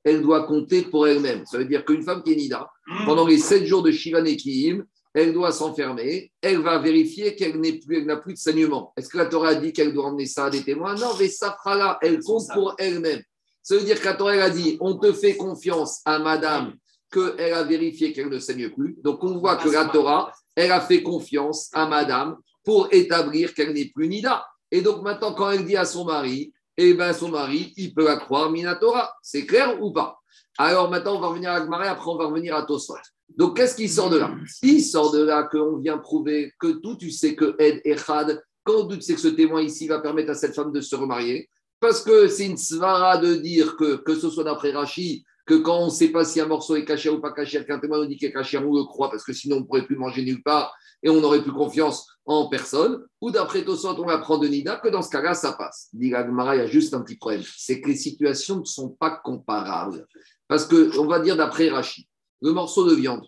elle doit compter pour elle-même. Ça veut dire qu'une femme qui est Nida, pendant les sept jours de Shiva Nekiim, elle doit s'enfermer, elle va vérifier qu'elle n'a plus, de saignement. Est-ce que la Torah a dit qu'elle doit emmener ça à des témoins? Non, mais Safrala, elle compte pour elle-même. Ça veut dire que la Torah a dit on te fait confiance à madame qu'elle a vérifié qu'elle ne saigne plus. Donc on voit que la Torah, elle a fait confiance à madame pour établir qu'elle n'est plus Nida. Et donc maintenant, quand elle dit à son mari, eh bien son mari, il peut la croire Minatora. C'est clair ou pas? Alors maintenant, on va revenir à Gmaré, après on va revenir à Tosfot. Donc qu'est-ce qui sort de là? Il sort de là qu'on vient prouver que tout, tu sais que Ed et Khad, quand tu sais que ce témoin ici va permettre à cette femme de se remarier, parce que c'est une svara de dire que, que ce soit d'après Rachid, que quand on ne sait pas si un morceau est caché ou pas caché, qu'un témoin nous dit qu'il est caché, on le croit, parce que sinon on ne pourrait plus manger nulle part et on n'aurait plus confiance en personne, ou d'après Tosot, on apprend de Nida que dans ce cas-là, ça passe. Dit il y a juste un petit problème, c'est que les situations ne sont pas comparables. Parce qu'on va dire d'après Rachid, le morceau de viande,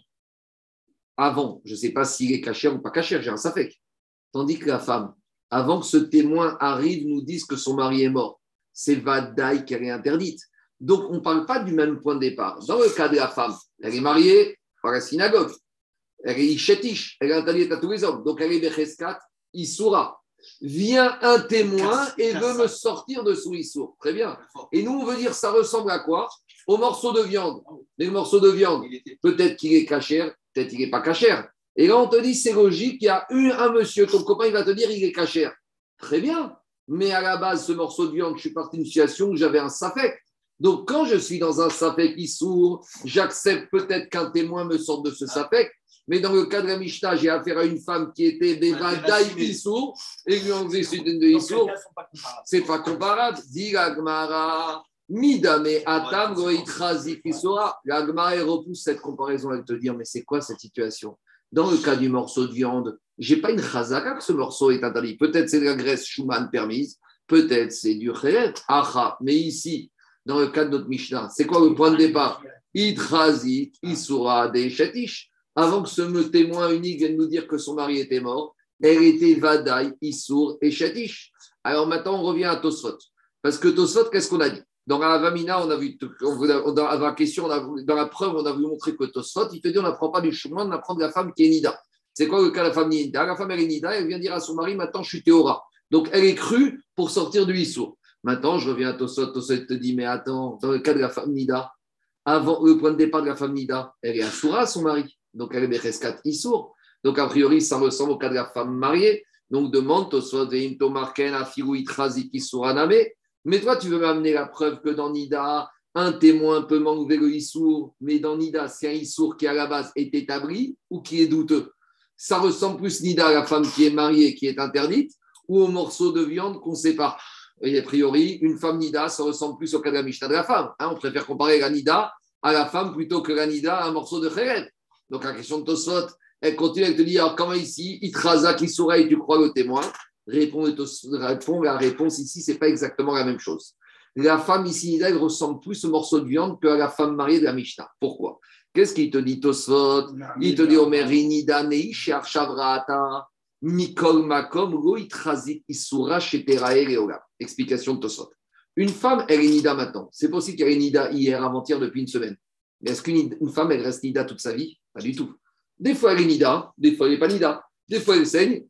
avant, je ne sais pas s'il est caché ou pas caché, j'ai un safek. Tandis que la femme, avant que ce témoin arrive, nous dise que son mari est mort. C'est Vadaï qu'elle est interdite. Donc, on ne parle pas du même point de départ. Dans le cas de la femme, elle est mariée par la synagogue elle est Ishetish, elle est interdite à tous les hommes. Donc elle est Becheskat, Issoura. Vient un témoin et veut me sortir de son Issour. Très bien. Et nous, on veut dire, ça ressemble à quoi? Au morceau de viande. Mais le morceau de viande, peut-être qu'il est cachère, peut-être qu'il n'est pas cachère. Et là, on te dit, c'est logique, il y a eu un monsieur, ton copain, il va te dire, il est cachère. Très bien. Mais à la base, ce morceau de viande, je suis parti d'une situation où j'avais un safek. Donc, quand je suis dans un safek Issour, j'accepte peut-être qu'un témoin me sorte de ce safek mais dans le cas de la Mishnah, j'ai affaire à une femme qui était Beva Daï Issour et lui ont dit de Issour. C'est pas comparable. Dit la Gemara, Midame Atam. La Gemara repousse cette comparaison. Elle te dire, mais c'est quoi cette situation? Dans le cas du morceau de viande, j'ai pas une chazaka que ce morceau est interdit. Peut-être c'est de la graisse Schumann permise, peut-être c'est du Chéret, Acha. Mais ici, dans le cas de notre Mishnah, c'est quoi le point de départ? Itrazik Isura de Shetish avant que ce témoin unique vienne nous dire que son mari était mort, elle était Vadaï, Issour et Shadish. Alors maintenant, on revient à Tosfot. Parce que Tosfot, qu'est-ce qu'on a dit? Dans la Vamina, on a vu, dans la question, dans la preuve, on a voulu montrer que Tosfot, il te dit on n'apprend pas du chemin, on apprend de la femme qui est Nida. C'est quoi le cas de la femme Nida? La femme, elle est Nida, elle vient dire à son mari maintenant, je suis Théora. Donc, elle est crue pour sortir du Issour. Maintenant, je reviens à Tosfot. Tosfot te dit mais attends, dans le cas de la femme Nida, avant le point de départ de la femme Nida, elle est Assoura, son mari. Donc elle est Becheskat Issour. Donc a priori, ça ressemble au cas de la femme mariée. Donc demande mais toi, tu veux m'amener la preuve que dans Nida, un témoin peut m'enlever le Issour, mais dans Nida, c'est un Issour qui à la base est établi ou qui est douteux? Ça ressemble plus Nida à la femme qui est mariée, qui est interdite, ou au morceau de viande qu'on sépare. Et a priori, une femme Nida, ça ressemble plus au cas de la Mishnah de la femme. Hein. on préfère comparer la Nida à la femme plutôt que la Nida à un morceau de Khéred. Donc la question de Tosot, elle continue, elle te dit alors comment ici, Itraza qui et tu crois le témoin? Répond, la réponse ici, c'est pas exactement la même chose. La femme ici, elle ressemble plus au morceau de viande que à la femme mariée de la Mishnah. Pourquoi? Qu'est-ce qu'il te dit Tosfot Il te dit Omer Inida Neishar Shavrata Mikol Makom Lo Isura Explication de Tosfot. Une femme, elle est Nida maintenant. C'est possible qu'elle est Nida hier, avant-hier, depuis une semaine. Mais est-ce qu'une femme, elle reste Nida toute sa vie? Pas du tout. Des fois, elle est Nida, des fois, elle n'est pas Nida. Des fois, elle saigne,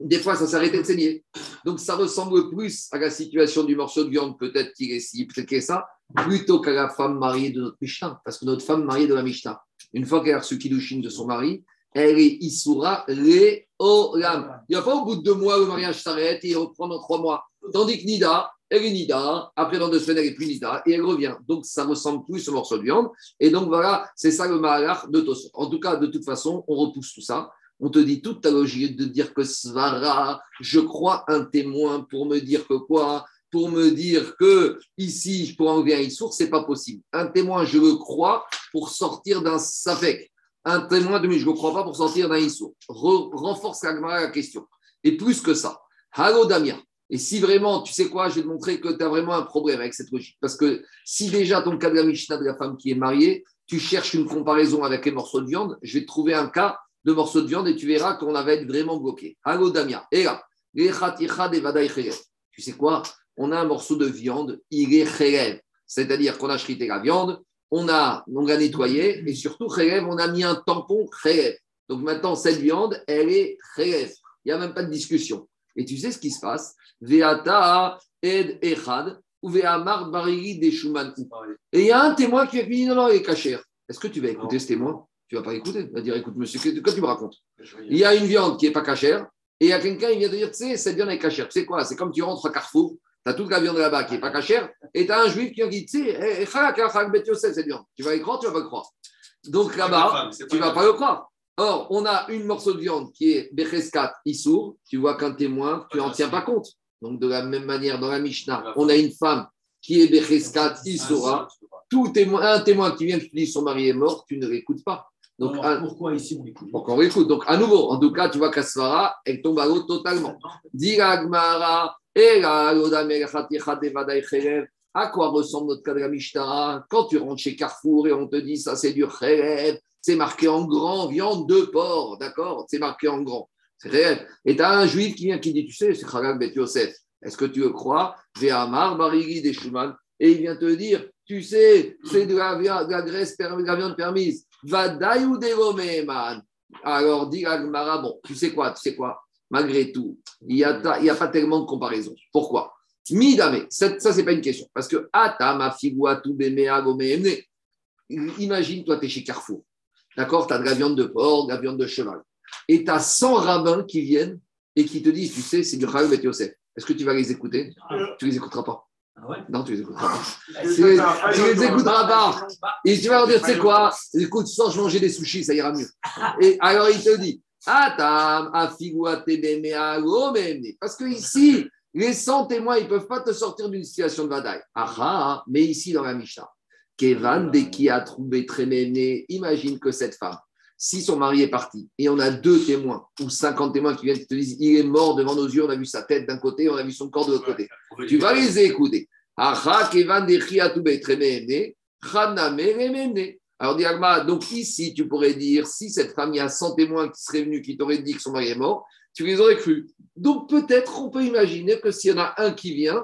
des fois, ça s'arrêtait de saigner. Donc, ça ressemble plus à la situation du morceau de viande, peut-être qu'il est ci, peut-être qu'il est ça, plutôt qu'à la femme mariée de notre Mishnah. Parce que notre femme mariée de la Mishnah, une fois qu'elle a reçu Kiddushin de son mari, elle est Isura les Olam. Il n'y a pas au bout de deux mois, le mariage s'arrête et il reprend dans trois mois. Tandis que Nida, elle est Nida, après dans deux semaines, elle est plus Nida et elle revient. Donc, ça ressemble plus au morceau de viande. Et donc, voilà, c'est ça le malach de Tos. En tout cas, de toute façon, on repousse tout ça on te dit toute ta logique de dire que Svara, je crois un témoin pour me dire que quoi? Pour me dire que ici, je pourrais enlever un Issour, ce n'est pas possible. Un témoin, je le crois pour sortir d'un Safek. Un témoin de je ne le crois pas pour sortir d'un Issour. renforce la question. Et plus que ça, Halo Damien. Et si vraiment, tu sais quoi, je vais te montrer que tu as vraiment un problème avec cette logique. Parce que si déjà ton cas de la Mishnah de la femme qui est mariée, tu cherches une comparaison avec les morceaux de viande, je vais te trouver un cas de morceaux de viande et tu verras qu'on va être vraiment bloqué. Allo Damia. Et là, tu sais quoi On a un morceau de viande, il est C'est-à-dire qu'on a chrité la viande, on a, on a nettoyé et surtout, on a mis un tampon Donc maintenant, cette viande, elle est khelev. Il n'y a même pas de discussion. Et tu sais ce qui se passe? Veata ed echad ou ve'amar des Et il y a un témoin qui a fini non, non, il est caché. Est-ce que tu vas écouter ce témoin? Tu vas pas écouter? Tu vas dire, écoute, monsieur, quoi tu me racontes? Il y a une viande qui n'est pas cachère et il y a quelqu'un qui vient te dire, tu sais, cette viande est cachère. Tu sais quoi? C'est comme tu rentres à Carrefour, tu as toute la viande là-bas qui n'est pas cachère et tu as un juif qui dit, tu sais, eh, eh, cette viande. Tu vas y croire, tu vas pas le croire. Donc là-bas, tu ne vas pas le croire. Or, on a une morceau de viande qui est Becheskat Issour. Tu vois qu'un témoin, tu n'en tiens pas compte. Donc, de la même manière, dans la Mishnah, on a une femme qui est Becheskat Issoura. Tout témoin, un témoin qui vient te dire son mari est mort, tu ne l'écoutes pas. Donc, pourquoi ici on écoute? Pourquoi on écoute Donc, à nouveau, en tout cas, tu vois qu'Asfara, elle tombe à l'eau totalement. À quoi ressemble notre cas de la Mishnah? Quand tu rentres chez Carrefour et on te dit ça, c'est du khelev, c'est marqué en grand, viande de porc, d'accord? C'est marqué en grand. C'est réel. Et tu as un juif qui vient qui dit Tu sais, c'est Khalal Bet Yosef. Est-ce que tu le crois Ve'amar Barigi des Et il vient te dire Tu sais, c'est de la, de la graisse, de la viande permise. Alors, dit Agmara, bon, tu sais quoi, tu sais quoi, malgré tout, il n'y a, pas tellement de comparaison. Pourquoi? Ça, ça c'est pas une question. Parce que Atama Imagine, toi, tu es chez Carrefour. D'accord? Tu as de la viande de porc, de la viande de cheval. Et tu as 100 rabbins qui viennent et qui te disent, tu sais, c'est du Khalil et Yosef. Est-ce que tu vas les écouter? Tu ne les écouteras pas? Ah non, tu les écouteras pas. Tu, les écouteras pas. Et tu vas leur dire, tu sais quoi Écoute, sans manger des sushis, ça ira mieux. Et alors il te dit, parce que ici, les 100 témoins, ils ne peuvent pas te sortir d'une situation de badaille. Ah, mais ici, dans la Mishnah, Kevan, dès qui a trouvé imagine que cette femme, si son mari est parti et on a deux témoins ou 50 témoins qui viennent te disent il est mort devant nos yeux, on a vu sa tête d'un côté, on a vu son corps de l'autre côté. Tu vas les écouter. Alors, donc ici, tu pourrais dire, si cette femme, il y a 100 témoins qui seraient venus, qui t'auraient dit que son mari est mort, tu les aurais cru. Donc peut-être, on peut imaginer que s'il y en a un qui vient,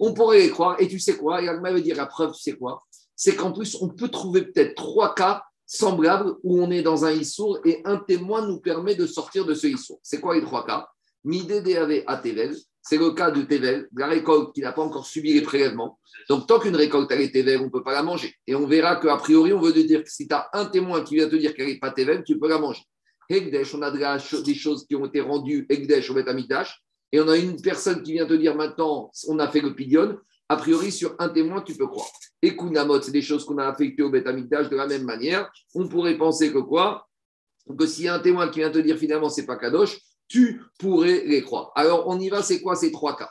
on pourrait les croire. Et tu sais quoi? Yagma veut dire la preuve, tu sais quoi? C'est qu'en plus, on peut trouver peut-être trois cas semblable où on est dans un Issour et un témoin nous permet de sortir de ce Issour. C'est quoi les trois cas? Midé à Tevel, c'est le cas de Tevel, la récolte qui n'a pas encore subi les prélèvements. Donc, tant qu'une récolte est Tevel, on ne peut pas la manger. Et on verra qu'a priori, on veut te dire que si tu as un témoin qui vient te dire qu'elle n'est pas Tevel, tu peux la manger. Hegdesh, on a des choses qui ont été rendues Hegdesh au Betamidash, et on a une personne qui vient te dire maintenant, on a fait le a priori, sur un témoin, tu peux croire. Et Kunamot, c'est des choses qu'on a affectées au Betamidash de la même manière. On pourrait penser que quoi? Que s'il y a un témoin qui vient te dire finalement, c'est pas Kadosh, tu pourrais les croire. Alors, on y va, c'est quoi? Ces trois cas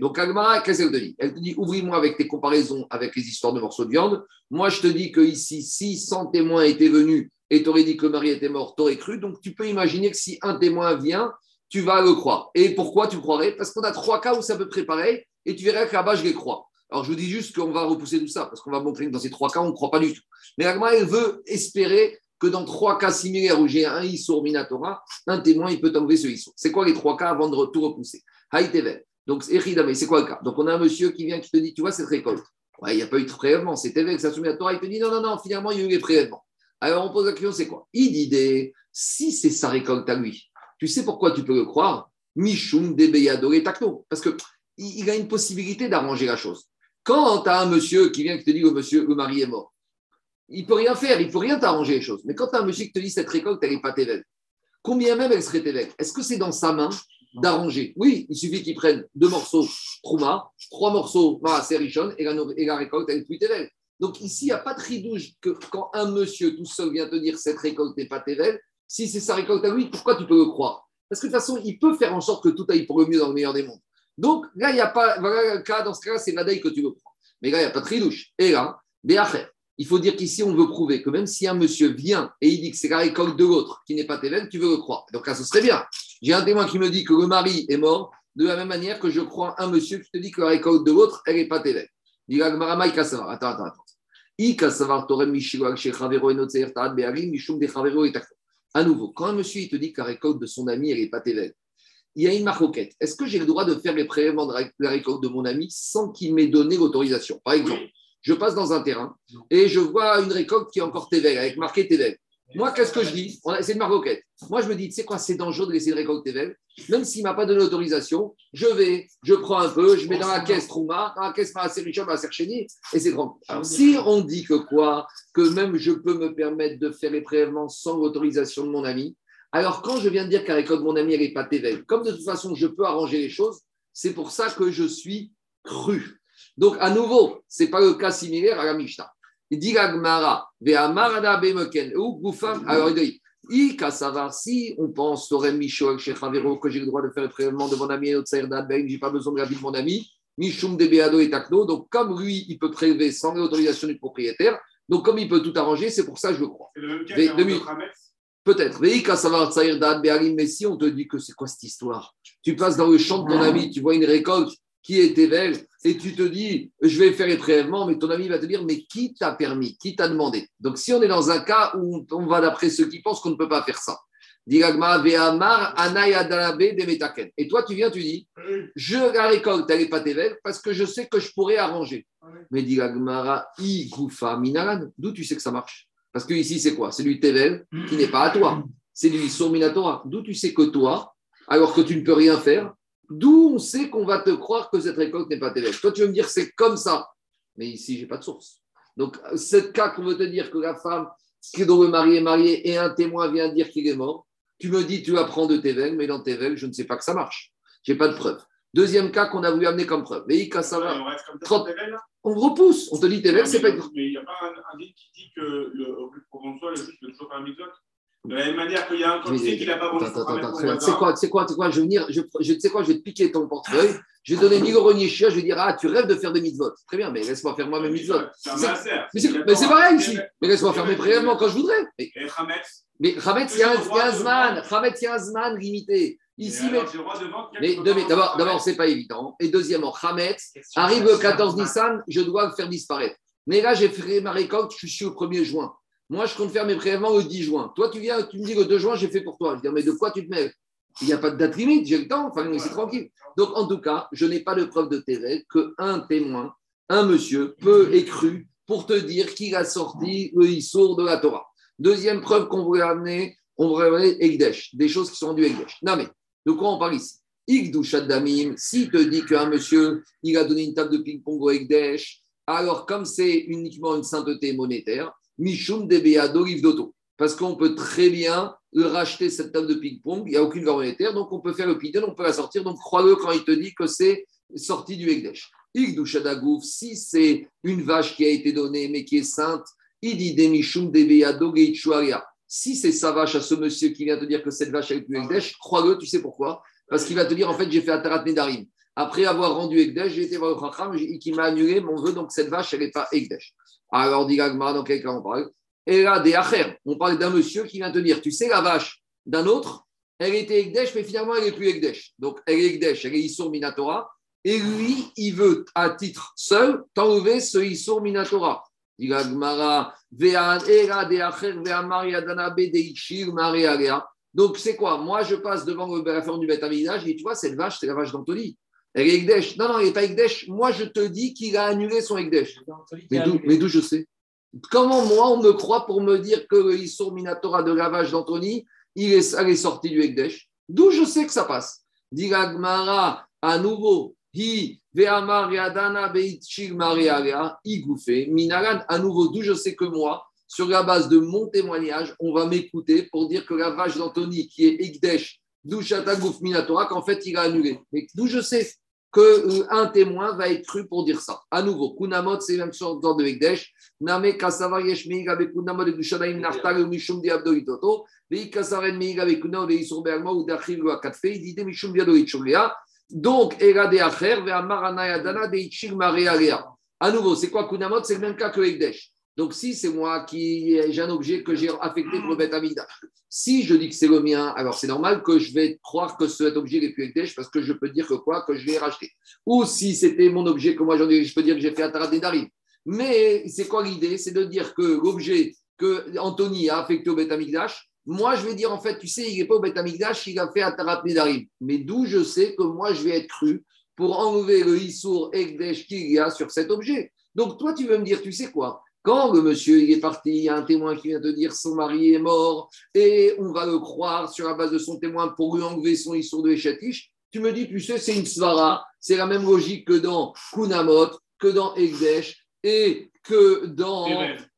donc, Agmara, qu'est-ce qu'elle te dit? Elle te dit ouvris-moi avec tes comparaisons avec les histoires de morceaux de viande. Moi, je te dis que ici, si 100 témoins étaient venus et t'aurais dit que Marie était morte, t'aurais cru. Donc, tu peux imaginer que si un témoin vient, tu vas le croire. Et pourquoi tu croirais? Parce qu'on a trois cas où c'est à peu près pareil et tu verras que là-bas, je les crois. Alors, je vous dis juste qu'on va repousser tout ça parce qu'on va montrer que dans ces trois cas, on ne croit pas du tout. Mais Agmara, elle veut espérer que dans trois cas similaires où j'ai un Issour Minatora, un témoin, il peut enlever ce Issour. C'est quoi les trois cas avant de tout repousser? Haïtevel. Donc, c'est quoi le cas? Donc, on a un monsieur qui vient qui te dit, tu vois, cette récolte, il n'y a pas eu de prélèvement, c'est évêque, ça soumet à Torah, il te dit, non, non, non, finalement, il y a eu les prélèvements. Alors, on pose la question, c'est quoi? Dit, si c'est sa récolte à lui, tu sais pourquoi tu peux le croire? Michoum, Debeyado et Takno. Parce qu'il a une possibilité d'arranger la chose. Quand tu as un monsieur qui vient qui te dit, le monsieur, le mari est mort, il ne peut rien faire, il ne peut rien t'arranger les choses. Mais quand tu as un monsieur qui te dit, cette récolte, elle n'est pas évêque, combien même elle serait évêque Est-ce que c'est dans sa main d'arranger? Oui, il suffit qu'ils prennent deux morceaux Trouma, trois morceaux Maaser Richon et la, récolte, elle est plus Tével. Donc ici, il n'y a pas de ridouche que quand un monsieur tout seul vient te dire cette récolte n'est pas Tével, si c'est sa récolte à lui, pourquoi tu peux le croire? Parce que de toute façon, il peut faire en sorte que tout aille pour le mieux dans le meilleur des mondes. Donc là, il n'y a pas, voilà dans ce cas-là, c'est Vadaï que tu veux croire. Mais là, il n'y a pas de ridouche. Et là, il faut dire qu'ici, on veut prouver que même si un monsieur vient et il dit que c'est la récolte de l'autre qui n'est pas Tével, tu veux le croire. Donc là, ce serait bien. J'ai un témoin qui me dit que le mari est mort, de la même manière que je crois un monsieur qui te dit que la récolte de l'autre, elle n'est pas Tével. Attends, attends, attends. À nouveau, quand un monsieur il te dit que la récolte de son ami, elle n'est pas Tével, il y a une maroquette. Est-ce que j'ai le droit de faire les prélèvements de la récolte de mon ami sans qu'il m'ait donné l'autorisation? Par exemple, je passe dans un terrain et je vois une récolte qui est encore Tevel, avec marqué Tevel. Moi, qu'est-ce que je dis C'est une maroquette. Moi, je me dis, tu sais quoi, c'est dangereux de laisser une récolte Tevel. Même s'il ne m'a pas donné l'autorisation, je vais, je prends un peu, je mets dans la caisse Trouma, dans la caisse Maaser ma Sercheni, et c'est grand. Alors, si on dit que quoi Que même je peux me permettre de faire les prélèvements sans l'autorisation de mon ami, alors quand je viens de dire qu'à récolte de mon ami, elle n'est pas Tevel, comme de toute façon, je peux arranger les choses, c'est pour ça que je suis cru. Donc, à nouveau, ce n'est pas le cas similaire à la Mishnah. Il dit Alors, il dit si on pense, que j'ai le droit de faire le prélèvement de mon ami et je n'ai pas besoin de la vie de mon ami, Mishum de et Takno, donc comme lui, il peut prélever sans l'autorisation du propriétaire, donc comme il peut tout arranger, c'est pour ça que je le crois. Peut-être. Mais si on te dit que c'est quoi cette histoire? Tu passes dans le champ de ton ami, tu vois une récolte qui est Tevel, et tu te dis, je vais faire les prélèvements, mais ton ami va te dire, mais qui t'a permis Qui t'a demandé? Donc, si on est dans un cas où on va d'après ceux qui pensent qu'on ne peut pas faire ça, et toi, tu viens, tu dis, je la récolte, elle n'est pas Tevel, parce que je sais que je pourrais arranger. Mais d'où tu sais que ça marche? Parce que ici, c'est quoi? C'est du Tevel qui n'est pas à toi. C'est du Minatora. D'où tu sais que toi, alors que tu ne peux rien faire, D'où on sait qu'on va te croire que cette récolte n'est pas telle. Toi, tu veux me dire c'est comme ça. Mais ici, je n'ai pas de source. Donc, ce cas qu'on veut te dire que la femme qui dont le mari est marié et un témoin vient dire qu'il est mort, tu me dis tu apprends de tes mais dans tes je ne sais pas que ça marche. Je n'ai pas de preuve. Deuxième cas qu'on a voulu amener comme preuve. Mais ça va. On repousse. On te dit tes c'est pas. Mais il n'y a pas un, un qui dit que le, plus profond de soi, le toujours un de la même manière qu'il y a un courtier qui n'a pas vendu C'est quoi, c'est quoi, c'est quoi Je vais venir, je, je sais quoi, je vais te piquer ton portefeuille, je vais te donner 1000 euros je vais dire, ah, tu rêves de faire des mitzvot. Très bien, mais laisse-moi faire moi mes mitzvot. Mais c'est pareil ici. Mais laisse-moi faire mes prélèvements quand je voudrais. Et Hametz Mais Hametz, il y a un Zman, Hametz, il y a un Zman limité. Ici, mais, mais d'abord, d'abord, c'est pas évident. Et deuxièmement, Hametz arrive le 14 Nissan, je dois le faire disparaître. Mais là, j'ai fait ma récolte, je suis au 1er juin. Moi, je compte faire mes prélèvements le 10 juin. Toi, tu viens, tu me dis le 2 juin, j'ai fait pour toi. Je dis, mais de quoi tu te mets Il n'y a pas de date limite, j'ai le temps, enfin, c'est tranquille. Donc, en tout cas, je n'ai pas de preuve de terrain qu'un témoin, un monsieur, peut et cru pour te dire qu'il a sorti le Issour de la Torah. Deuxième preuve qu'on voulait amener, on voulait amener Egdesh, des choses qui sont du Egdesh. Non, mais de quoi on parle ici? Damim, s'il te dit qu'un monsieur, il a donné une table de ping-pong au Egdesh, alors comme c'est uniquement une sainteté monétaire, Mishum de d'Oto. Parce qu'on peut très bien racheter cette table de ping-pong, il n'y a aucune valeur monétaire, donc on peut faire le pidon, on peut la sortir. Donc crois-le quand il te dit que c'est sorti du Ekdesh. si c'est une vache qui a été donnée mais qui est sainte, il dit Demishum Si c'est sa vache à ce monsieur qui vient te dire que cette vache est plus Ekdesh, crois-le, tu sais pourquoi? Parce qu'il va te dire en fait, j'ai fait Atarat Nedarim. Après avoir rendu Ekdesh, j'ai été voir le Chacham qui m'a annulé mon vœu, donc cette vache, elle n'est pas Ekdesh. Alors, dit Gagmar, dans quel cas on parle Et là, des Acher, on parle d'un monsieur qui vient te dire, tu sais, la vache d'un autre, elle était Ekdesh, mais finalement, elle n'est plus Ekdesh. Donc, elle est Ekdesh, elle est Issour Minatora. Et lui, il veut, à titre seul, t'enlever ce Issour Minatora. Dit Gagmara, donc, c'est quoi? Moi, je passe devant la ferme du Beth Amidash et tu vois, cette vache, c'est la vache d'Anthony. Elle est Ekdesh. Non, non, elle n'est pas Ekdesh. Moi, je te dis qu'il a annulé son Ekdesh. Mais d'où je sais? Comment moi, on me croit pour me dire que le Minatora de lavage d'Anthony, il est, elle est sortie du Ekdesh D'où je sais que ça passe? Dit Gmara, à nouveau, Hi, Ve'amar Yadana Maria, Igoufe, Minaran, à nouveau, d'où je sais que moi, sur la base de mon témoignage, on va m'écouter pour dire que la vache d'Anthony, qui est Ekdesh, d'où Chatagouf Minatora, qu'en fait, il a annulé. Mais d'où je sais? Qu'un euh, témoin va être cru pour dire ça. À nouveau, Kunamot, c'est même sorte de Ekdesh. Name Kasava Yeshmi avec Kunamot de Gushadaim Nartal ou Mishum Diabdoitoto. Vei Kasaren Meig avec Kunamot de Isur Berma ou d'Achil ou Akatfe. Dit Mishum Diabdoitchulia. Donc, Era de Acher, Ve'amarana Yadana de Ichil Marealea. À nouveau, c'est quoi Kunamot? C'est le même cas que Ekdesh. Donc, si c'est moi qui j'ai un objet que j'ai affecté pour le Beth si je dis que c'est le mien, alors c'est normal que je vais croire que cet objet est plus Ekdesh parce que je peux dire que quoi Que je l'ai racheté. Ou si c'était mon objet que moi j'en ai, je peux dire que j'ai fait Atarat Nedarim. Mais c'est quoi l'idée? C'est de dire que l'objet que Anthony a affecté au Beth moi je vais dire en fait, tu sais, il n'est pas au Beth il a fait Atarat Nedarim. Mais d'où je sais que moi je vais être cru pour enlever le Issour Ekdesh qu'il y a sur cet objet? Donc toi tu veux me dire, tu sais quoi? Quand le monsieur il est parti, il y a un témoin qui vient te dire son mari est mort et on va le croire sur la base de son témoin pour lui enlever son histoire de Echatish. Tu me dis, tu sais, c'est une svara, c'est la même logique que dans Kunamot, que dans Egdesh et que dans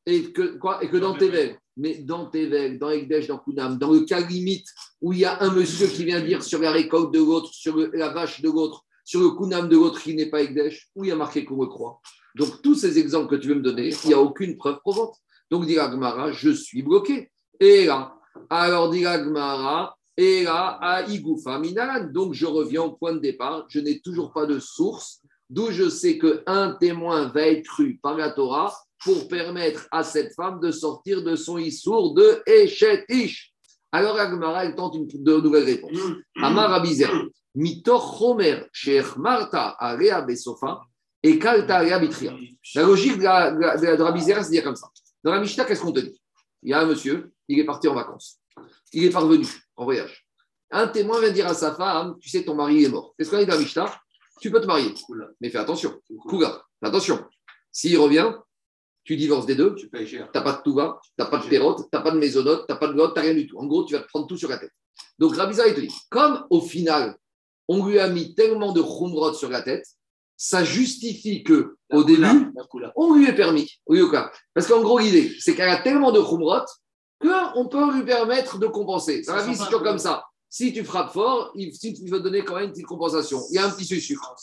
et que quoi et que dans Tevel. Mais dans Tevel, dans Egdesh, dans Kunam, dans le cas limite où il y a un monsieur qui vient dire sur la récolte de l'autre, sur la vache de l'autre, sur le Kunam de l'autre qui n'est pas Egdesh, où il y a marqué qu'on le croit. Donc, tous ces exemples que tu veux me donner, il n'y a aucune preuve probante. Donc, dit Gmara, je suis bloqué. Et là, alors dit Gmara, et là, à Igoufa Minalan. Donc, je reviens au point de départ. Je n'ai toujours pas de source, d'où je sais qu'un témoin va être cru par la Torah pour permettre à cette femme de sortir de son issour de Eshet Ish. Alors, Agmara, elle tente une de nouvelle réponse. Amar Abizer, Mitoch Homer, Sheikh Marta, Area Besofa, et La logique de, la, de, Rabbi Zera, c'est dire comme ça. Dans la Mishnah, qu'est-ce qu'on te dit? Il y a un monsieur, il est parti en vacances. Il est parvenu en voyage. Un témoin vient dire à sa femme Tu sais, ton mari est mort. Qu'est-ce qu'on dit dans la Mishnah? Tu peux te marier. Mais fais attention. Kouga, attention. S'il revient, tu divorces des deux. Tu n'as pas de touva, tu n'as pas de pérote, tu n'as pas de maisonnote, tu n'as pas de lot, tu n'as rien du tout. En gros, tu vas te prendre tout sur la tête. Donc Rabbi Zera, il te dit Comme au final, on lui a mis tellement de khumrot sur la tête, ça justifie que au début, on lui ait permis. Parce qu'en gros, l'idée, c'est qu'elle a tellement de khumrot qu'on peut lui permettre de compenser. Dans la vie, c'est toujours comme ça. Si tu frappes fort, si tu veux donner quand même une petite compensation. Il y a un petit sucre.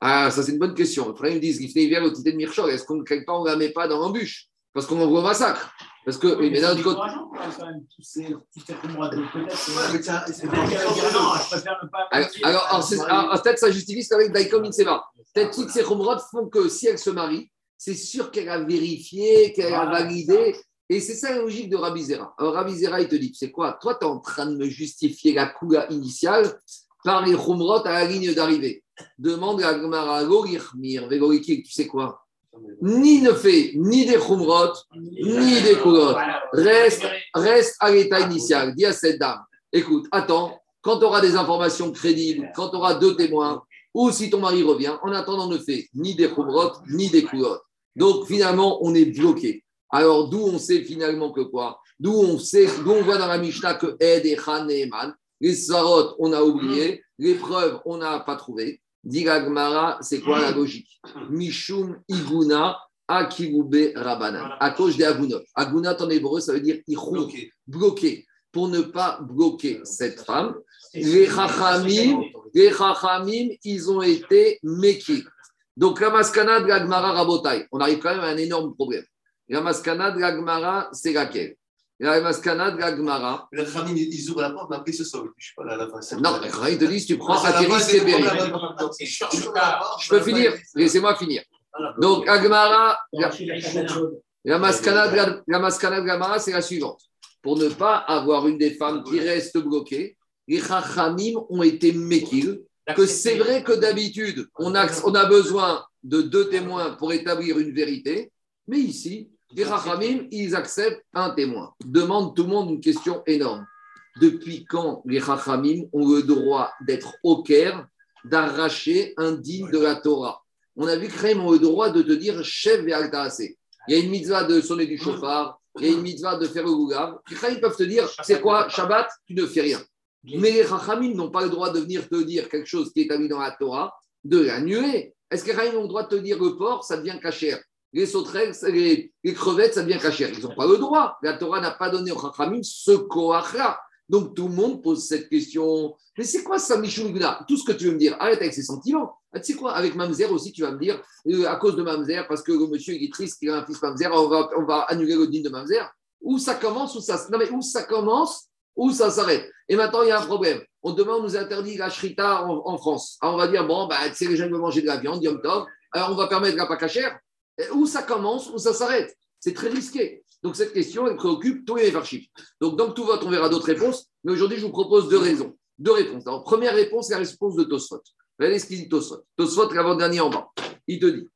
Ah, ça, c'est une bonne question. Après, ils me disent, l'ifné hiver, le titre de Mirchol, est-ce qu'on quelque part, on ne la met pas dans l'embûche? Parce qu'on envoie au massacre. Parce que, oui, mais d'un autre côté. Alors, peut-être ça justifie ce qu'avec Daikom Inseva. Peut-être toutes ces khumrot font que si elle se marie, c'est sûr qu'elle a vérifié, qu'elle a validé. Et c'est ça la logique de Rabizera. Alors Rabizera, il te dit, c'est quoi Toi, tu es en train de me justifier la coula initiale par les khumrot à la ligne d'arrivée. Demande à Gmara, tu sais quoi ni ne fait ni des khumrot, ni des koulot. Reste, reste à l'état initial. Dis à cette dame, écoute, attends, quand tu auras des informations crédibles, quand tu auras deux témoins, ou si ton mari revient, en attendant, ne fait ni des khumrot, ni des koulot. Donc finalement, on est bloqué. Alors d'où on sait finalement que quoi? D'où on sait, d'où on voit dans la Mishnah que Ed et Khan et Eman, les sarot, on a oublié, les preuves, on n'a pas trouvé. Dit c'est quoi la logique? Mishum Iguna Akiroube Rabanan, à cause des Agunot. Agunot en hébreu, ça veut dire bloqué. bloqué. Pour ne pas bloquer cette femme, les Chachamim, les Chachamim, ils ont été mekis. Donc la maskana de l'Agmara Rabotai, on arrive quand même à un énorme problème. La maskana de l'Agmara, c'est laquelle? La maskana de l'Agmara. Les Chachamim, ils ouvrent la porte, mais après ils se sauvent. Je sais pas, là, la fin. Non, les Chachamim te disent tu prends Akiris, c'est Je peux finir Laissez-moi finir. Donc, Agmara, la, maskana de l'Agmara, c'est la suivante. Pour ne pas avoir une des femmes qui reste bloquée, les Chachamim ont été mekil, que c'est vrai que d'habitude, on a, on a besoin de deux témoins pour établir une vérité, mais ici, les Chachamim, ils acceptent un témoin. Demande tout le monde une question énorme. Depuis quand les Chachamim ont le droit d'être au Caire, d'arracher un digne de la Torah? On a vu que ont le droit de te dire chef et Il y a une mitzvah de sonner du chauffard, il y a une mitzvah de faire le goulav. Les peuvent te dire c'est quoi, Shabbat, tu ne fais rien. Mais les Chachamim n'ont pas le droit de venir te dire quelque chose qui est établi dans la Torah, de l'annuler. Est-ce que les Chachamim ont le droit de te dire le porc, ça devient cachère les sauterelles, les, crevettes, ça devient cachère. Ils n'ont pas le droit. La Torah n'a pas donné aux Chachamim ce koach-là. Donc tout le monde pose cette question. Mais c'est quoi ça, Michoulgna Tout ce que tu veux me dire, arrête avec ses sentiments. Ah, tu sais quoi, avec Mamzer aussi, tu vas me dire, euh, à cause de Mamzer, parce que le monsieur il est triste qu'il a un fils Mamzer, on va, annuler le dîne de Mamzer. Où ça commence, où ça, non mais où ça commence, où ça s'arrête? Et maintenant, il y a un problème. On demande, on nous interdit la shrita en, France. Alors, on va dire, bon, bah, tu sais, les gens veulent manger de la viande, yom tov, alors on va permettre la pas cachère. Où ça commence, où ça s'arrête? C'est très risqué. Donc, cette question, elle préoccupe tous les farchis. Donc, dans tout vote, on verra d'autres réponses. Mais aujourd'hui, je vous propose deux raisons. Deux réponses. Alors, première réponse, la réponse de Tosfot. Regardez ce qu'il dit Tosfot. Tosfot, l'avant-dernier en bas. Il te dit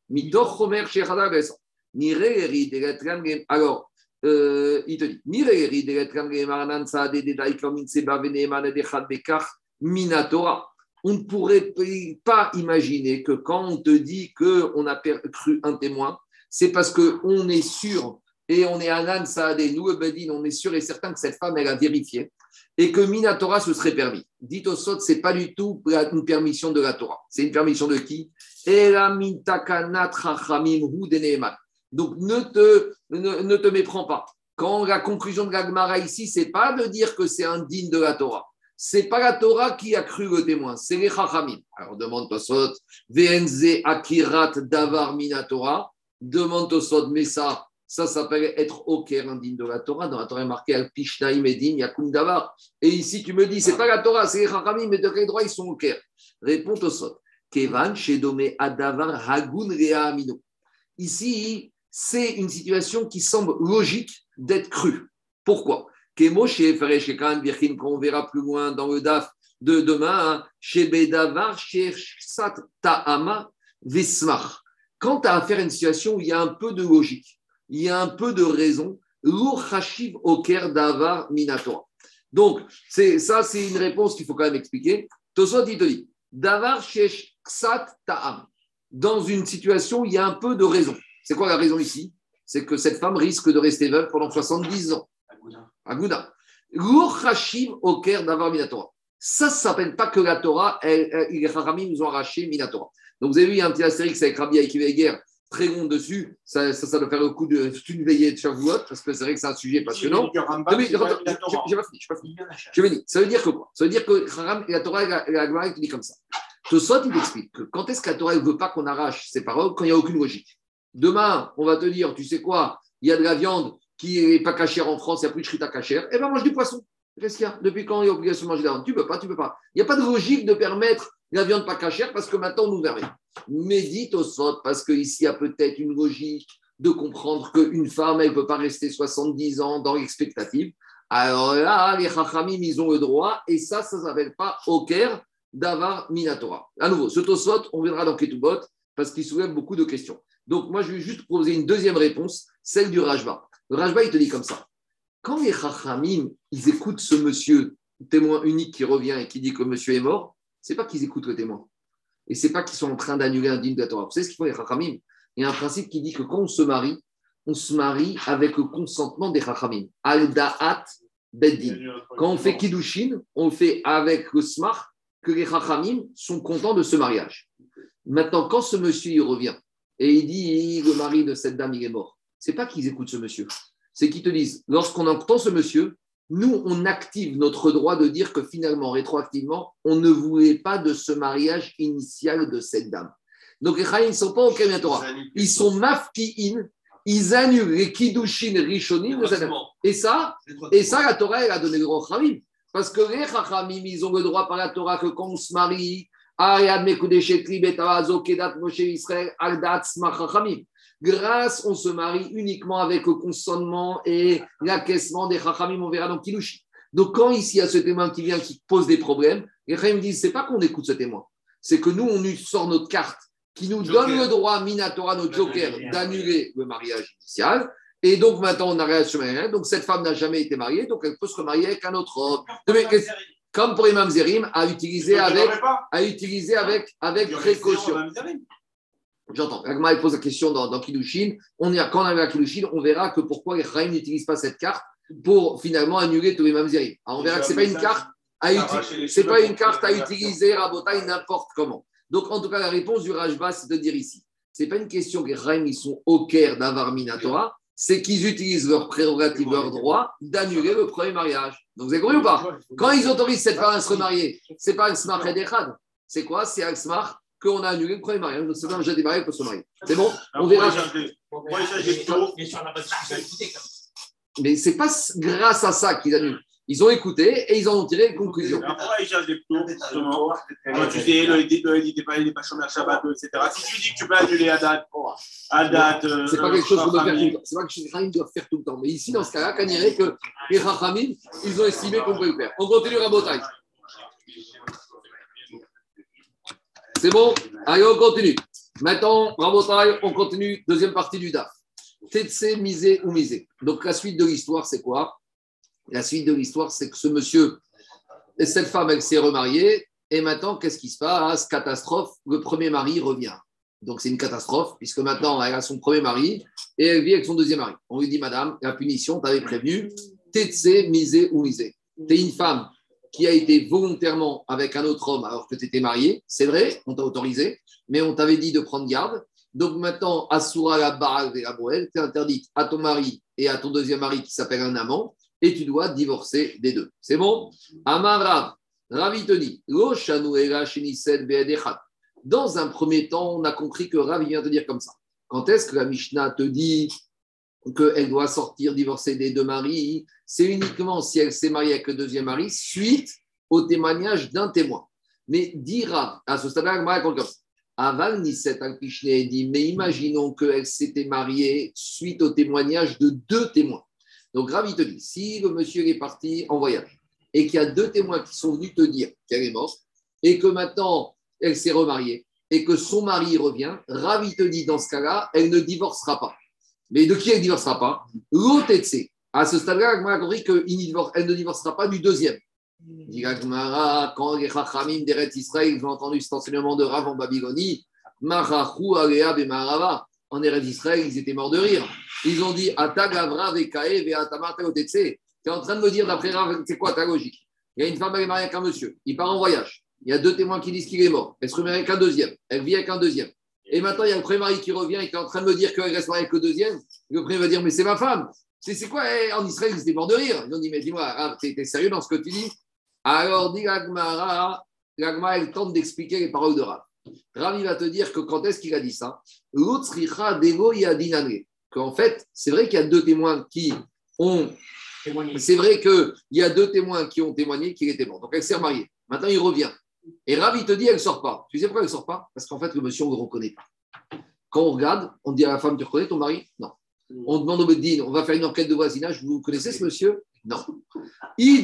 Alors, euh, il te dit on ne pourrait pas imaginer que quand on te dit qu'on a cru un témoin, c'est parce qu'on est sûr et on est Anan Saadé, nous, Bedin, on est sûr et certain que cette femme, elle a vérifié et que Minatora se serait permis. Dit au Sot, ce n'est pas du tout une permission de la Torah. C'est une permission de qui? Donc ne te, ne, te méprends pas. Quand la conclusion de la ici, c'est pas de dire que c'est indigne de la Torah. C'est pas la Torah qui a cru le témoin, c'est les Chachamim. Alors demande Tosot, VNZ Akirat Davar Minatora. Demande Tosot, mais ça, ça s'appelle être Caire, indigne de la Torah. Dans la Torah, il est marqué Al Pishnaim Yakum Davar. Et ici, tu me dis, c'est pas la Torah, c'est les Chachamim, mais de quel droit ils sont au Caire? Réponds Tosot. Kevan Shedome Adavar Hagun Amino. Ici, c'est une situation qui semble logique d'être crue. Pourquoi? Kemo chez quand on verra plus loin dans le DAF de demain, chez Bedavar, chez Ta'ama Vismach. Quand tu as affaire à une situation où il y a un peu de logique, il y a un peu de raison, Lourchachiv Oker Davar Minatora. Donc, ça, c'est une réponse qu'il faut quand même expliquer. Tosot, il te dit Davar Shesh Ksat Ta'am. Dans une situation où il y a un peu de raison. C'est quoi la raison ici? C'est que cette femme risque de rester veuve pendant 70 ans. Agouda. L'Urchashim au Caire d'avoir Minatora. Ça, ça ne s'appelle pas que la Torah, les Haramim nous ont arraché Minatora. Donc vous avez vu, il y a un petit astérix avec Rabbi Akiveger très long dessus. Ça, ça, ça, doit faire le coup de une veillée de Shavuot, parce que c'est vrai que c'est un sujet passionnant. Je n'ai pas fini, pas fini. Je vais dire. Ça veut dire que quoi? Ça veut dire que la Torah, la, la, la dit comme ça. Tosot, il explique que quand est-ce que la Torah ne veut pas qu'on arrache ses paroles? Quand il n'y a aucune logique Demain, on va te dire, tu sais quoi, il y a de la viande qui n'est pas cachère en France, il n'y a plus de shrita cachère, eh bien mange du poisson. Qu'est-ce qu'il y a Depuis quand il y a obligation de manger de la viande Tu ne peux pas, tu ne peux pas. Il n'y a pas de logique de permettre la viande pas cachère parce que maintenant on nous permet. Mais dites au sot, parce qu'ici il y a peut-être une logique de comprendre qu'une femme, elle ne peut pas rester 70 ans dans l'expectative. Alors là, les Chachamim, ils ont le droit, et ça, ça ne s'appelle pas Oker Davar Minatora. À nouveau, ce Tosot, on verra dans Ketubot, parce qu'il soulève beaucoup de questions. Donc, moi, je vais juste proposer une deuxième réponse, celle du Rajba. Le Rajba, il te dit comme ça. Quand les Chachamim, ils écoutent ce monsieur témoin unique qui revient et qui dit que monsieur est mort, c'est pas qu'ils écoutent le témoin. Et c'est pas qu'ils sont en train d'annuler un digne de. Vous savez ce qu'ils font les Chachamim? Il y a un principe qui dit que quand on se marie, on se marie avec le consentement des Chachamim. Al-Da'at Beddin. Quand on fait Kiddushin, on fait avec le smart que les Chachamim sont contents de ce mariage. Maintenant, quand ce monsieur revient et il dit le mari de cette dame, il est mort. C'est pas qu'ils écoutent ce monsieur, c'est qu'ils te disent lorsqu'on entend ce monsieur, nous, on active notre droit de dire que finalement, rétroactivement, on ne voulait pas de ce mariage initial de cette dame. Donc les Chaim ne sont pas au Kémen Torah. Ils sont mafki'in, ils annulent les Kiddushin Rishonim de cette dame. Et ça, et ça, la Torah, elle a donné le droit aux Parce que les Chachamim, ils ont le droit par la Torah que quand on se marie, Grâce, on se marie uniquement avec le consentement et l'acquiescement des Chachamim, on verra dans Kilushi. Donc, quand ici il y a ce témoin qui vient, qui pose des problèmes, les Chachamim disent c'est pas qu'on écoute ce témoin, c'est que nous, on sort notre carte qui nous donne le droit, Minatora, notre joker, d'annuler le mariage initial. Et donc maintenant, on arrête ce mariage. Donc cette femme n'a jamais été mariée, donc elle peut se remarier avec un autre homme comme pour Imam Zerim, à utiliser avec, à utiliser avec, avec précaution. J'entends. Agma pose la question dans, dans Kiddushin. On a, quand on arrive à Kiddushin, on verra que pourquoi les Chaim n'utilisent pas cette carte pour finalement annuler tous les Mamzerim. On verra que ce n'est pas une carte à utiliser, c'est pas une carte à utiliser à n'importe comment. Donc en tout cas, la réponse du Rajba, c'est de dire ici, ce n'est pas une question que les ils sont au cœur d'Avar Minatora, c'est qu'ils utilisent leur prérogative, leur droit d'annuler le premier mariage. Donc vous avez compris ou pas? Quand ils autorisent cette femme à se remarier, ce n'est pas un smart. C'est quoi? C'est un smart qu'on a annulé le premier mariage. Donc c'est un jeune marié pour se marier. C'est bon On verra. Mais c'est pas grâce à ça qu'ils annulent. Ils ont écouté et ils en ont tiré une conclusion. Pourquoi ils cherchent des plots, justement Quand tu dis, le il n'est pas, pas chômeur Shabbat, etc. Si tu dis que tu peux annuler à date, à date. Euh, c'est pas quelque chose qu'on doit faire tout le temps. C'est pas quelque chose que les doivent faire tout le temps. Mais ici, dans ce cas-là, quand il y que les Rachamim, ils ont estimé qu'on pouvait le faire. On continue la bataille. C'est bon Allez, on continue. Maintenant, Rabotai, on continue. Deuxième partie du DAF. Tetse, misé ou misé. Donc, la suite de l'histoire, c'est quoi? La suite de l'histoire, c'est que ce monsieur, et cette femme, elle s'est remariée, et maintenant, qu'est-ce qui se passe? Catastrophe, le premier mari revient. Donc c'est une catastrophe, puisque maintenant, elle a son premier mari, et elle vit avec son deuxième mari. On lui dit, Madame, la punition, t'avais prévenu, t'es misé ou misé. T'es une femme qui a été volontairement avec un autre homme alors que tu étais mariée, c'est vrai, on t'a autorisé, mais on t'avait dit de prendre garde. Donc maintenant, Asura la Baral et la Boël, tu interdite à ton mari et à ton deuxième mari qui s'appelle un amant et tu dois divorcer des deux. C'est bon? Amarav, Ravi te dit, dans un premier temps, on a compris que Ravi vient te dire comme ça. Quand est-ce que la Mishnah te dit qu'elle doit sortir, divorcer des deux maris C'est uniquement si elle s'est mariée avec le deuxième mari suite au témoignage d'un témoin. Mais dira, à ce stade-là. Aval Nisset dit, mais imaginons qu'elle s'était mariée suite au témoignage de deux témoins. Donc, Ravi te si le monsieur est parti en voyage et qu'il y a deux témoins qui sont venus te dire qu'elle est morte et que maintenant elle s'est remariée et que son mari revient, Ravi te dans ce cas-là, elle ne divorcera pas. Mais de qui elle ne divorcera pas? L'autre À ce stade-là, elle a compris qu'elle ne divorcera pas du deuxième. Quand les Chachamim d'Eret Israël ont entendu cet enseignement de Rav en Babylonie, Machachu Alea Bemarava, en Eretz Israël, ils étaient morts de rire. Ils ont dit Atagavra Vekae Tu es en train de me dire, d'après Rav, c'est quoi ta logique? Il y a une femme, elle est mariée avec un monsieur, il part en voyage. Il y a deux témoins qui disent qu'il est mort. Elle se remet avec un deuxième. Elle vit avec un deuxième. Et maintenant, il y a le premier mari qui revient et qui est en train de me dire qu'elle reste mariée avec le deuxième. Le premier va dire Mais c'est ma femme. C'est quoi? Eh, En Israël, ils étaient morts de rire. Ils ont dit Mais dis-moi, tu es sérieux dans ce que tu dis? Alors, dit l'Agmara, l'Agmara, elle tente d'expliquer les paroles de Rav. Ravi va te dire que quand est-ce qu'il a dit ça? Qu'en fait, c'est vrai qu'il y a deux témoins qui ont. C'est vrai qu'il y a deux témoins qui ont témoigné qu'il était mort. Donc elle s'est remariée. Maintenant, il revient. Et Ravi te dit, elle ne sort pas. Tu sais pourquoi elle ne sort pas? Parce qu'en fait, le monsieur, on ne le reconnaît pas. Quand on regarde, on dit à la femme, tu reconnais ton mari? Non. On demande au Beddin, on va faire une enquête de voisinage, vous connaissez ce monsieur? Non. Si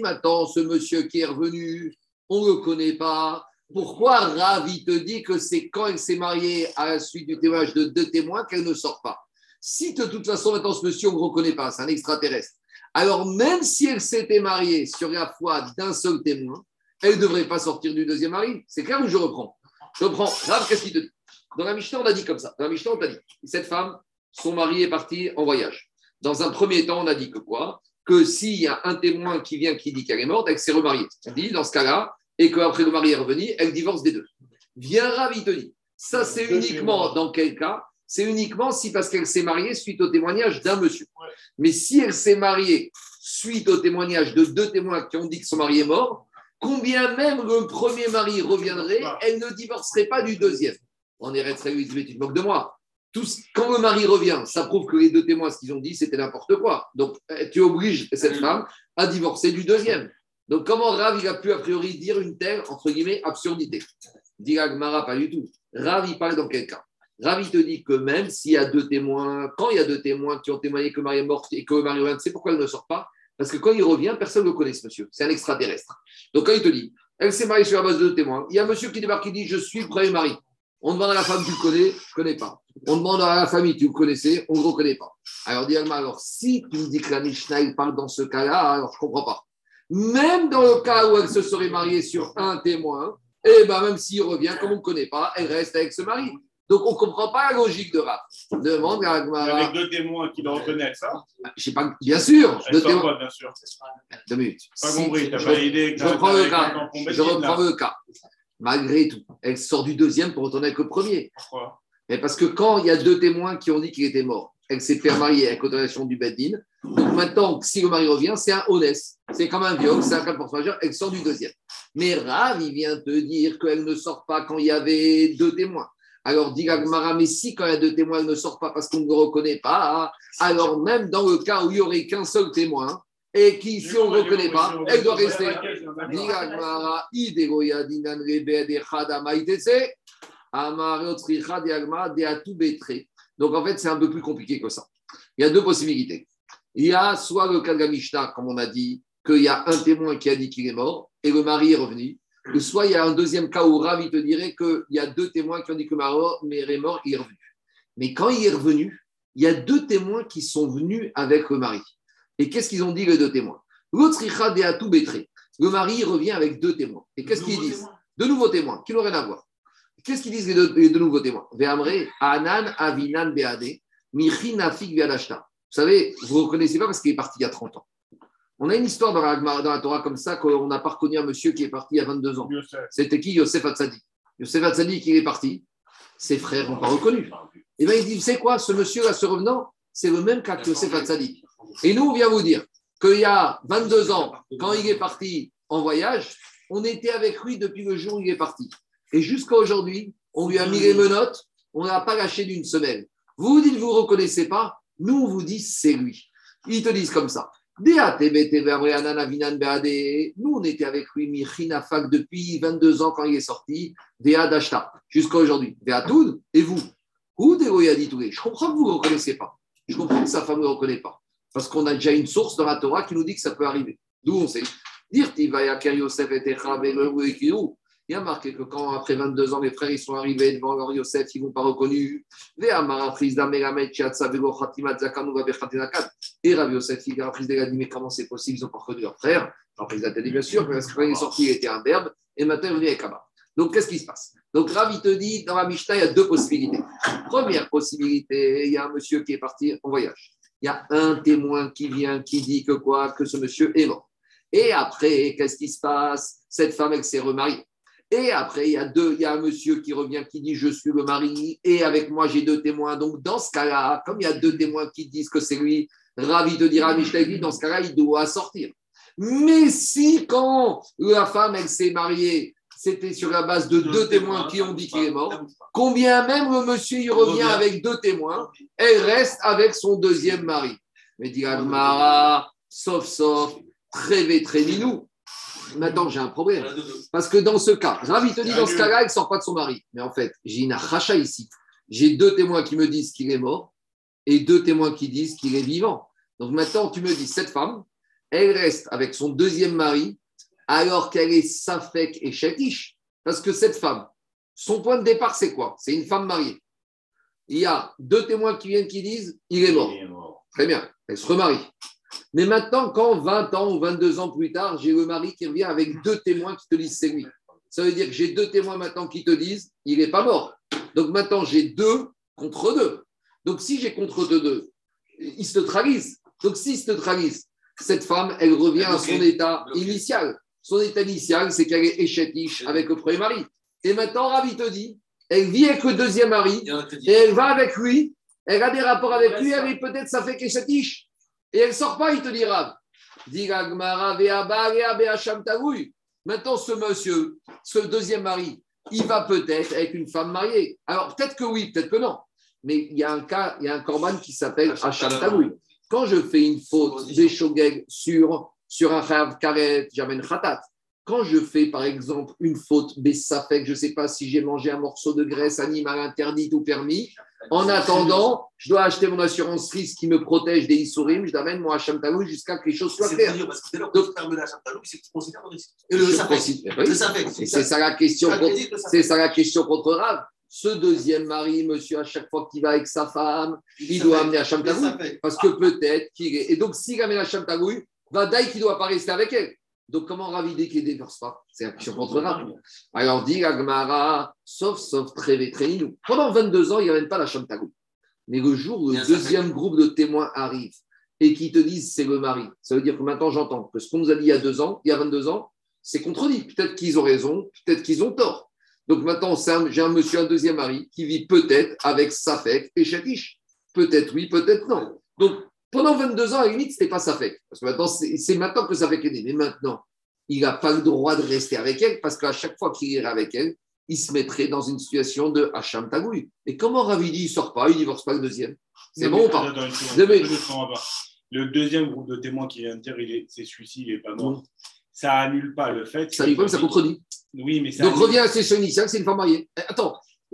maintenant, ce monsieur qui est revenu, on ne le connaît pas. Pourquoi Ravi te dit que c'est quand elle s'est mariée à la suite du témoignage de deux témoins qu'elle ne sort pas? Si de toute façon, maintenant, ce monsieur, on ne le reconnaît pas, c'est un extraterrestre. Alors, même si elle s'était mariée sur la foi d'un seul témoin, elle ne devrait pas sortir du deuxième mari. C'est clair où je reprends? Je reprends. Rav, qu'est-ce qu'il te dit? Dans la Mishnah, on a dit comme ça. Dans la Mishnah, on a dit cette femme, son mari est parti en voyage. Dans un premier temps, on a dit que quoi? Que s'il y a un témoin qui vient qui dit qu'elle est morte, elle s'est remariée. On dit, dans ce cas-là, et qu'après le mari est revenu, elle divorce des deux. Viens Rav, il te dit, Ça, c'est uniquement dans quel cas? C'est uniquement si parce qu'elle s'est mariée suite au témoignage d'un monsieur. Mais si elle s'est mariée suite au témoignage de deux témoins qui ont dit que son mari est mort, combien même le premier mari reviendrait, elle ne divorcerait pas du deuxième. On est resté tu te moques de moi. Tout, quand le mari revient, ça prouve que les deux témoins, ce qu'ils ont dit, c'était n'importe quoi. Donc, eh, tu obliges cette femme à divorcer du deuxième. Donc, comment Rav, il a pu a priori dire une telle, entre guillemets, absurdité? Dit Gmara, pas du tout. Rav, il parle dans quel cas? Rav, il te dit que même s'il y a deux témoins, quand il y a deux témoins qui ont témoigné que le mari est mort et que le mari revient, sais pourquoi elle ne sort pas? Parce que quand il revient, personne ne le connaît, ce monsieur. C'est un extraterrestre. Donc, quand il te dit, elle s'est mariée sur la base de deux témoins, il y a un monsieur qui débarque qui dit Je suis le premier mari. On demande à la femme, tu le connais? Je ne connais pas. On demande à la famille, tu le connaissais? On ne le reconnaît pas. Alors, alors, si tu me dis que la Mishnah parle dans ce cas-là, alors je ne comprends pas. Même dans le cas où elle se serait mariée sur un témoin, eh ben, même s'il revient, comme on ne connaît pas, elle reste avec ce mari. Donc, on ne comprend pas la logique de Raph. Demande à Avec deux témoins qui le reconnaissent, ça Je sais pas, bien sûr. deux témoins. bien sûr. Deux minutes. Pas compris, tu pas idée. Je reprends le cas. Je reprends le cas malgré tout, elle sort du deuxième pour retourner avec le premier. Pourquoi? Mais Parce que quand il y a deux témoins qui ont dit qu'il était mort, elle s'est fait marier avec autorisation du Beddin. Donc maintenant, si le mari revient, c'est un honnête. C'est comme un viol, c'est un cas de force majeure, elle sort du deuxième. Mais Rav, il vient te dire qu'elle ne sort pas quand il y avait deux témoins. Alors, dit Gagmara, mais si quand il y a deux témoins, elle ne sort pas parce qu'on ne le reconnaît pas, alors même dans le cas où il n'y aurait qu'un seul témoin, et qui, si on ne reconnaît pas, elle doit rester. Donc en fait, c'est un peu plus compliqué que ça. Il y a deux possibilités. Il y a soit le cas de la Mishnah, comme on a dit, qu'il y a un témoin qui a dit qu'il est mort et le mari est revenu. Ou soit il y a un deuxième cas où Ravi te dirait qu'il y a deux témoins qui ont dit que mari est mort, il est revenu. Mais quand il est revenu, il y a deux témoins qui sont venus avec le mari. Et qu'est-ce qu'ils ont dit les deux témoins? Le mari revient avec deux témoins. Et qu'est-ce qu'ils disent? De nouveaux témoins, qui n'ont rien à voir. Qu'est-ce qu'ils disent les deux, nouveaux témoins? Anan, Avinan, Beade, Vous savez, vous ne reconnaissez pas parce qu'il est parti il y a 30 ans. On a une histoire dans la, Torah comme ça qu'on n'a pas reconnu un monsieur qui est parti il y a 22 ans. C'était qui Yosef Hatzadi? Yosef Hatzadi qui est parti, ses frères n'ont pas reconnu. Et bien il dit, c'est quoi, ce monsieur-là, ce revenant, c'est le même cas que Yosef Hatzadi. Et nous, on vient vous dire qu'il y a 22 ans, quand il est parti en voyage, on était avec lui depuis le jour où il est parti. Et jusqu'à aujourd'hui, on lui a mis les menottes, on n'a pas lâché d'une semaine. Vous vous dites, vous ne reconnaissez pas, nous, on vous dit, c'est lui. Ils te disent comme ça. Nous, on était avec lui, Michinafak, depuis 22 ans quand il est sorti, jusqu'à aujourd'hui. et vous? Je comprends que vous ne reconnaissez pas. Je comprends que sa femme ne reconnaît pas. Parce qu'on a déjà une source dans la Torah qui nous dit que ça peut arriver. D'où on sait. Dire Il y a marqué que quand, après 22 ans, les frères ils sont arrivés devant leur Yosef, ils ne l'ont pas reconnu. Et Rav Yosef, il a dit Mais comment c'est possible? Ils n'ont pas reconnu leur frère. Après, ils a dit Bien sûr, parce que quand il est sorti, il était un verbe, et maintenant il est venu avec Abba. Donc, qu'est-ce qui se passe? Donc, Rav, il te dit Dans la Mishnah, il y a deux possibilités. Première possibilité, il y a un monsieur qui est parti en voyage il y a un témoin qui vient, qui dit que quoi? Que ce monsieur est mort. Et après, qu'est-ce qui se passe? Cette femme, elle s'est remariée. Et après, il y a deux, il y a un monsieur qui revient qui dit je suis le mari et avec moi j'ai deux témoins. Donc dans ce cas-là, comme il y a deux témoins qui disent que c'est lui, ravi de dire à Michel, dans ce cas-là, il doit sortir. Mais si quand la femme elle s'est mariée c'était sur la base de deux témoins qui ont dit qu'il est mort. Combien même le monsieur il revient avec deux témoins, elle reste avec son deuxième mari. Mais dit Mara, sauf, sauf, très très minou. Maintenant, j'ai un problème. Parce que dans ce cas, Ravi te dit dans ce cas-là, elle ne sort pas de son mari. Mais en fait, j'ai une racha ici. J'ai deux témoins qui me disent qu'il est mort et deux témoins qui disent qu'il est vivant. Donc maintenant, tu me dis, cette femme, elle reste avec son deuxième mari alors qu'elle est Safek et Shatish. Parce que cette femme, son point de départ, c'est quoi? C'est une femme mariée. Il y a deux témoins qui viennent qui disent il est mort. Très bien, elle se remarie. Mais maintenant, quand 20 ans ou 22 ans plus tard, j'ai le mari qui revient avec deux témoins qui te disent c'est lui. Ça veut dire que j'ai deux témoins maintenant qui te disent il n'est pas mort. Donc maintenant, j'ai deux contre deux. Donc si j'ai contre deux, deux, ils se trahissent. Donc s'ils se trahissent, cette femme, elle revient à son état initial. Son état initial, c'est qu'elle est échetiche avec le premier mari. Et maintenant, Ravi te dit, elle vit avec le deuxième mari, et elle va avec lui, elle a des rapports avec lui, elle peut-être ça fait qu'elle s'affiche. Et elle ne sort pas, il te dira. Maintenant, ce monsieur, ce deuxième mari, il va peut-être avec une femme mariée. Alors, peut-être que oui, peut-être que non. Mais il y a un cas, il y a un corban qui s'appelle Hacham Quand je fais une faute des sur, sur un chav karet, j'amène khatat. Quand je fais, par exemple, une faute, mais ça fait que je ne sais pas si j'ai mangé un morceau de graisse animale interdite ou permis, en attendant, je dois acheter mon assurance risque qui me protège des Issourim, je d'amène mon Hacham jusqu'à que les choses soient claires. Parce que dès lors que tu permets l'Hacham Talou, c'est que tu considères le risque. Et le C'est ça la question. C'est ça la question contre Rav. Ce deuxième mari, monsieur, à chaque fois qu'il va avec sa femme, il doit amener Hacham Talou. Parce que peut-être qu'il est. Et donc, s'il amène Hacham Talou, va d'ailleurs qu'il ne doit pas rester avec elle. Donc, comment ravider qu'il ne divorce pas C'est la question contre Rav. Alors, dit Agmara, sauf, sauf, très, très, nous. Pendant 22 ans, il n'amène pas la Tagou. Mais le jour où le deuxième groupe de témoins arrive et qui te disent c'est le mari, ça veut dire que maintenant j'entends que ce qu'on nous a dit il y a deux ans, il y a 22 ans, c'est contredit. Peut-être qu'ils ont raison, peut-être qu'ils ont tort. Donc maintenant, j'ai un monsieur, un deuxième mari qui vit peut-être avec Safek et Chatiche. Peut-être oui, peut-être non. Donc pendant 22 ans, à la limite, ce n'était pas sa fête. Parce que maintenant, c'est maintenant que sa fête est née. Mais maintenant, il n'a pas le droit de rester avec elle parce qu'à chaque fois qu'il irait avec elle, il se mettrait dans une situation de Hacham Tagoui. Et comment Ravidi ne sort pas, il ne divorce pas le deuxième? C'est bon ou pas? Le deuxième groupe de témoins qui est inter, c'est celui-ci, il n'est pas mort. Ça annule pas le fait. Ça annule pas, mais ça contredit. Oui, mais ça Donc reviens à la situation initiale, c'est une femme mariée. Eh,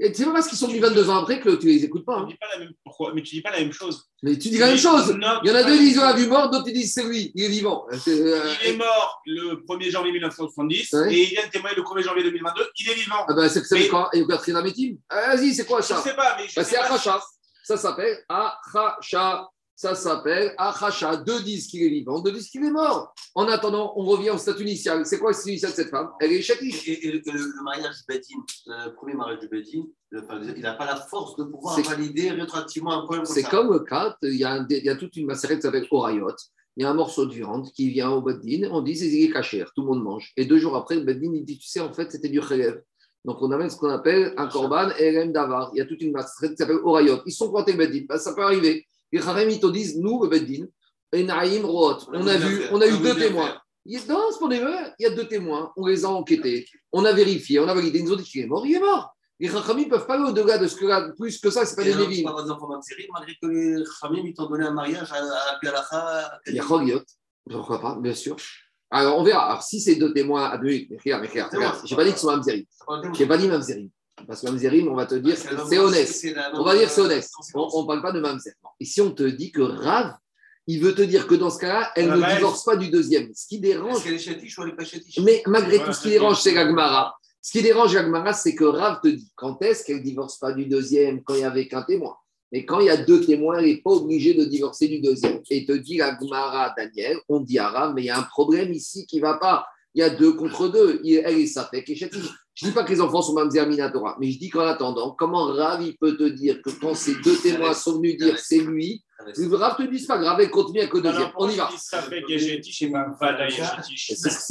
attends, c'est pas parce qu'ils sont venus 22 ans après que tu les écoutes pas. Hein. Dis pas la même... Pourquoi Mais tu dis pas la même chose. Mais tu dis la même chose. Il y en a deux qui disent a vu mort, d'autres qui disent c'est lui, il est vivant. Euh, il est mort le 1er janvier 1970 et il vient de témoigner le 1er janvier 2022, il est vivant. Ah ben c'est mais... quoi Et Catherine Amétim ah, Vas-y, c'est quoi ça Je sais pas, mais. Bah, c'est Achacha. Ça s'appelle Achacha. Ça s'appelle Achacha. Deux disent qu'il est vivant, deux disent qu'il est mort. En attendant, on revient au statut initial. C'est quoi le statut initial de cette femme? Elle est chatiche. Et, le, mariage du Bedin, le premier mariage du Bedin, il n'a pas la force de pouvoir valider rétroactivement un problème. C'est comme le cas, il y, a il y a toute une macérette qui s'appelle Orayot. Il y a un morceau de viande qui vient au Bedin, on dit c'est est caché, tout le monde mange. Et deux jours après, le Bedin, il dit tu sais, en fait, c'était du khelev. Donc on amène ce qu'on appelle un korban et davar. Il y a toute une macérette qui s'appelle Orayot. Ils sont pointés Bedin, ben, ça peut arriver. Les Haram, ils te disent, nous, le Beddin, on a vu, on a eu deux témoins. Dans ce il y a deux témoins, on les a enquêtés, on a vérifié, on a validé, ils nous ont dit qu'il est mort, il est mort. Les Chachamim ne peuvent pas aller au-delà de ce que là, plus que ça, c'est pas des Lévim. malgré que les Chachamim ils t'ont donné un mariage à Pialacha. Il y a pourquoi pas, bien sûr. Alors on verra. Alors si c'est deux témoins à deux, j'ai pas dit qu'ils sont Mamzerim. J'ai pas dit Mamzerim. Parce que Mamzerim, on va te dire, c'est honnête. On va dire c'est honnête. On ne parle pas de Mamzer. Si on te dit que Rav, il veut te dire que dans ce cas-là, elle ne divorce pas du deuxième. Ce qui dérange. Mais malgré tout, ce qui dérange, c'est Gagmara. Ce qui dérange Gagmara, c'est que Rav te dit quand est-ce qu'elle ne divorce pas du deuxième quand il n'y avait qu'un témoin? Mais quand il y a deux témoins, elle n'est pas obligée de divorcer du deuxième. Et te dit Gagmara, Daniel, on dit à Rav, mais il y a un problème ici qui ne va pas. Il y a deux contre deux. Elle est Safek et je ne dis pas que les enfants sont Mamzer Minatora, mais je dis qu'en attendant, comment Rav il peut te dire que quand ces deux témoins sont venus dire c'est lui, Rav te dit c'est pas grave, continue avec le deuxième. On y va. C'est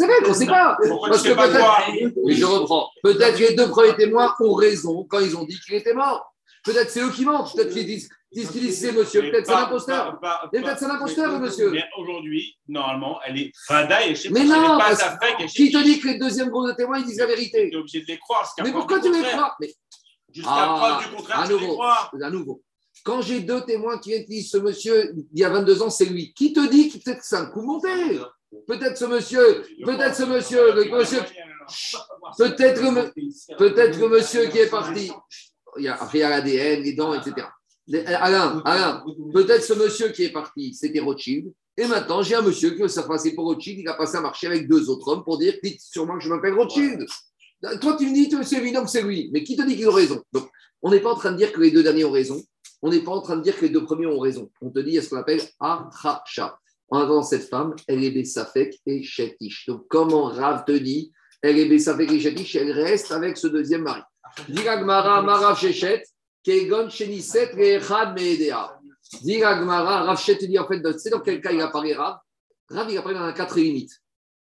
vrai qu'on ne sait pas. Parce que peut-être, mais je reprends, peut-être que les deux premiers témoins ont raison quand ils ont dit qu'il était mort. Peut-être c'est eux qui mentent, peut-être qu'ils disent Qu'est-ce qu'il dit c'est monsieur Peut-être c'est un imposteur. Peut-être c'est un imposteur, monsieur. Mais aujourd'hui, normalement, elle est fada et je sais mais pas, non, pas sa Qui te dit que les deuxièmes groupes de témoins, ils disent la vérité? Tu es obligé de les croire. Mais pourquoi tu les crois? Jusqu'à ah, preuve du contraire, à nouveau, à nouveau. Quand j'ai deux témoins qui disent ce monsieur, il y a 22 ans, c'est lui. Qui te dit que peut-être c'est un coup monté? Peut-être ce monsieur, peut-être ce monsieur, monsieur, peut-être le, peut-être le monsieur qui est parti. Il y a, après, il y a l'ADN, les dents, etc. Alain, Alain, peut-être ce monsieur qui est parti, c'était Rothschild. Et maintenant, j'ai un monsieur qui veut se passer pour Rothschild. Il a passé à marcher avec deux autres hommes pour dire Dites sûrement que je m'appelle Rothschild. Toi, tu me dis C'est évident que c'est lui. Mais qui te dit qu'ils ont raison? Donc, on n'est pas en train de dire que les deux derniers ont raison. On n'est pas en train de dire que les deux premiers ont raison. On te dit il y a ce qu'on appelle Atracha. En attendant, cette femme, elle est Bessafek et Chetish. Donc, comment Rav te dit Elle est Bessafek et Chetish, elle reste avec ce deuxième mari? Diragmara, Marav Shechet. Kegon Sheniset Rechad Meedea. Dit Gmara, Rav dit en fait, c'est dans quel cas il apparaît Rav? Rav, il apparaît dans quatre limites.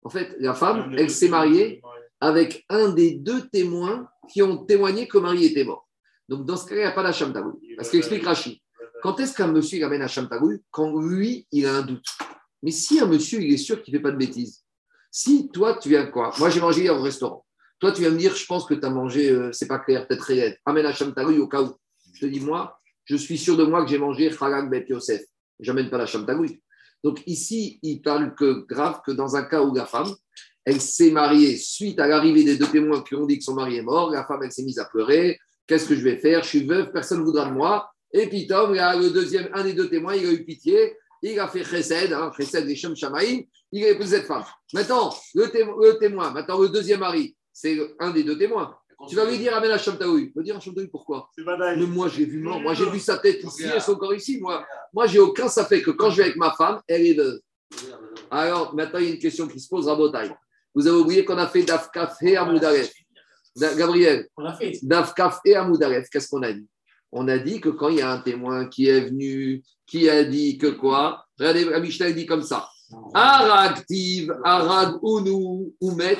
En fait, la femme, elle s'est mariée avec un des deux témoins qui ont témoigné que le mari était mort. Donc, dans ce cas-là, il n'y a pas d'Hacham Tagoui. Parce qu'explique Rachid. Quand est-ce qu'un monsieur il amène Hacham Tagoui Quand lui, il a un doute. Mais si un monsieur, il est sûr qu'il ne fait pas de bêtises, si toi, tu viens quoi? Moi, j'ai mangé hier au restaurant. Toi, tu vas me dire, je pense que tu as mangé, euh, c'est pas clair, peut-être réel. Amène Hacham Tagoui au cas où. Je te dis, moi, je suis sûr de moi que j'ai mangé Khalak Bet Yosef. J'amène pas la Tagoui. Donc ici, il parle que grave que dans un cas où la femme, elle s'est mariée suite à l'arrivée des deux témoins qui ont dit que son mari est mort, la femme, elle s'est mise à pleurer. Qu'est-ce que je vais faire? Je suis veuve, personne ne voudra de moi. Et puis Tom, le deuxième, un des deux témoins, il a eu pitié, il a fait chesed, hein, chesed des Shem Shamaïm, il a épousé cette femme. Maintenant, le, témoin, maintenant le deuxième mari, c'est un des deux témoins. Tu vas lui dire Amen Hacham Taoui. Tu vas dire Hacham Taoui pourquoi Mais moi, j'ai vu mort. Moi, j'ai vu sa tête ici et son corps ici. Moi, moi j'ai aucun ça fait que quand je vais avec ma femme, elle est veuve. Alors, maintenant, il y a une question qui se pose à Botaï. Vous avez oublié qu'on a fait Dafkaf et Amoudaref. Gabriel, Dafkaf et Amoudaref, qu'est-ce qu'on a dit? On a dit que quand il y a un témoin qui est venu, qui a dit que quoi? Regardez, Mishnah dit comme ça. Aragtiv, Arag Unu, Umet,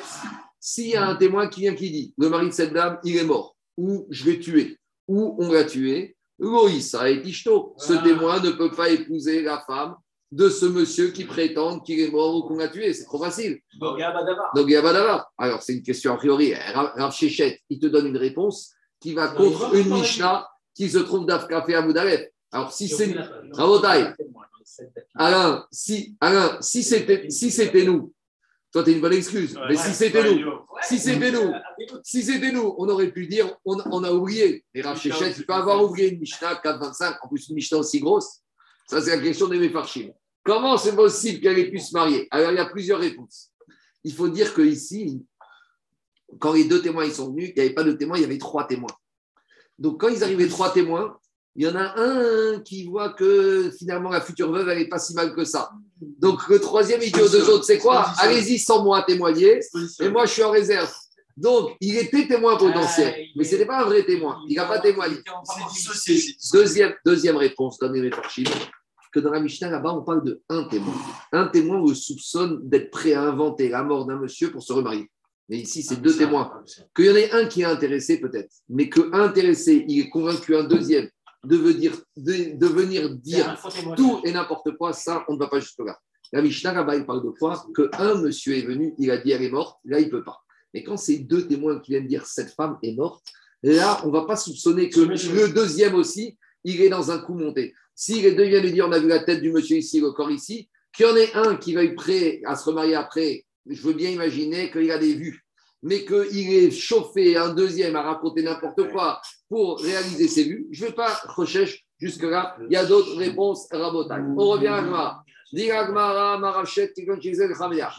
s'il y a un témoin qui vient qui dit le mari de cette dame, il est mort, ou je l'ai tué, ou on l'a tué, Loïsa et Tishto, ce ah. témoin ne peut pas épouser la femme de ce monsieur qui prétend qu'il est mort ou qu'on l'a tué. C'est trop facile. Donc, Alors, c'est une question a priori. Rav Shechet, il te donne une réponse qui va contre une Mishnah qui se trouve d'Afkafé à Moudalef. Alors, si c'est. Alain, si, Alain, si c'était si nous, toi, tu es une bonne excuse. mais si c'était nous, si c'était nous, si c'était nous, on aurait pu dire, on, a oublié. Et Rav Shechet, il peut avoir oublié une Mishnah 4,25, en plus une Mishnah aussi grosse. Ça, c'est la question des Mefarchim. Comment c'est possible qu'elle ait pu se marier? Alors, il y a plusieurs réponses. Il faut dire qu'ici, quand les deux témoins ils sont venus, il n'y avait pas de témoins, il y avait trois témoins. Donc, quand ils arrivaient trois témoins, il y en a un qui voit que finalement la future veuve, elle n'est pas si mal que ça. Donc le troisième, il dit aux deux autres, c'est quoi Allez-y sans moi témoigner, et moi je suis en réserve. Donc il était témoin potentiel, mais ce n'était pas un vrai témoin. Il n'a pas témoigné. Deuxième, deuxième réponse, donnez mes que dans la Mishnah, là-bas, on parle de un témoin. Un témoin où soupçonne d'être prêt à inventer la mort d'un monsieur pour se remarier. Mais ici, c'est deux témoins. Qu'il y en ait un qui est intéressé, peut-être, mais que intéressé, il est convaincu un deuxième de venir, de, venir dire tout et n'importe quoi, ça, on ne va pas jusque-là. La Mishnah, là il parle de quoi? Qu'un monsieur est venu, il a dit elle est morte, là, il ne peut pas. Mais quand c'est deux témoins qui viennent dire cette femme est morte, là, on ne va pas soupçonner que le deuxième aussi, il est dans un coup monté. Si les deux viennent lui dire on a vu la tête du monsieur ici, le corps ici, qu'il y en ait un qui être prêt à se remarier après, je veux bien imaginer qu'il a des vues mais qu'il est chauffé un deuxième à raconter n'importe quoi pour réaliser ses vues, je ne vais pas rechercher jusque-là. Il y a d'autres réponses rabotailles. On revient à Gmara. Vous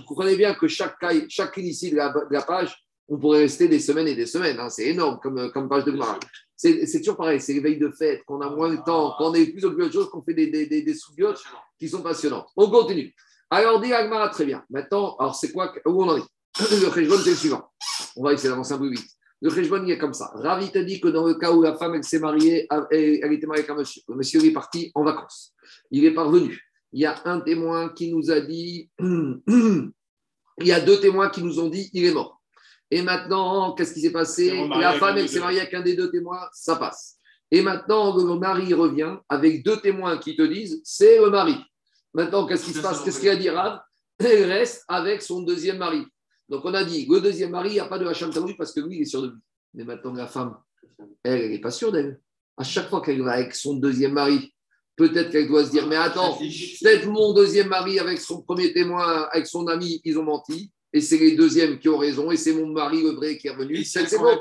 comprenez bien que chaque, chaque ligne ici de la, page, on pourrait rester des semaines et des semaines. Hein. C'est énorme comme, comme page de Gmara. C'est toujours pareil, c'est les veilles de fête, qu'on a moins de temps, qu'on est plus occupé de choses, qu'on fait des, des, des, des qui sont passionnantes. On continue. Alors, dit Agmara, très bien. Maintenant, alors c'est quoi Où on en est? Le Khejbon, c'est le suivant. On va essayer d'avancer un peu vite. Le Khejbon, il est comme ça. Ravi t'a dit que dans le cas où la femme, elle s'est mariée, elle était mariée avec un monsieur. Le monsieur est parti en vacances. Il est parvenu. Il y a un témoin qui nous a dit, (clears throat) il y a deux témoins qui nous ont dit, il est mort. Et maintenant, qu'est-ce qui s'est passé? La femme, elle s'est mariée avec un des deux témoins, ça passe. Et maintenant, le mari revient avec deux témoins qui te disent, c'est le mari. Maintenant, qu'est-ce qui se passe? Qu'est-ce qu'il a dit Rav? Elle reste avec son deuxième mari. Donc on a dit, le deuxième mari, il n'y a pas de Hacham Tamoui parce que lui, il est sûr de lui. Mais maintenant, la femme, elle, elle n'est pas sûre d'elle. À chaque fois qu'elle va avec son deuxième mari, peut-être qu'elle doit se dire, mais attends, peut-être mon deuxième mari avec son premier témoin, avec son ami, ils ont menti, et c'est les deuxièmes qui ont raison, et c'est mon mari le vrai qui est revenu. C'est bon.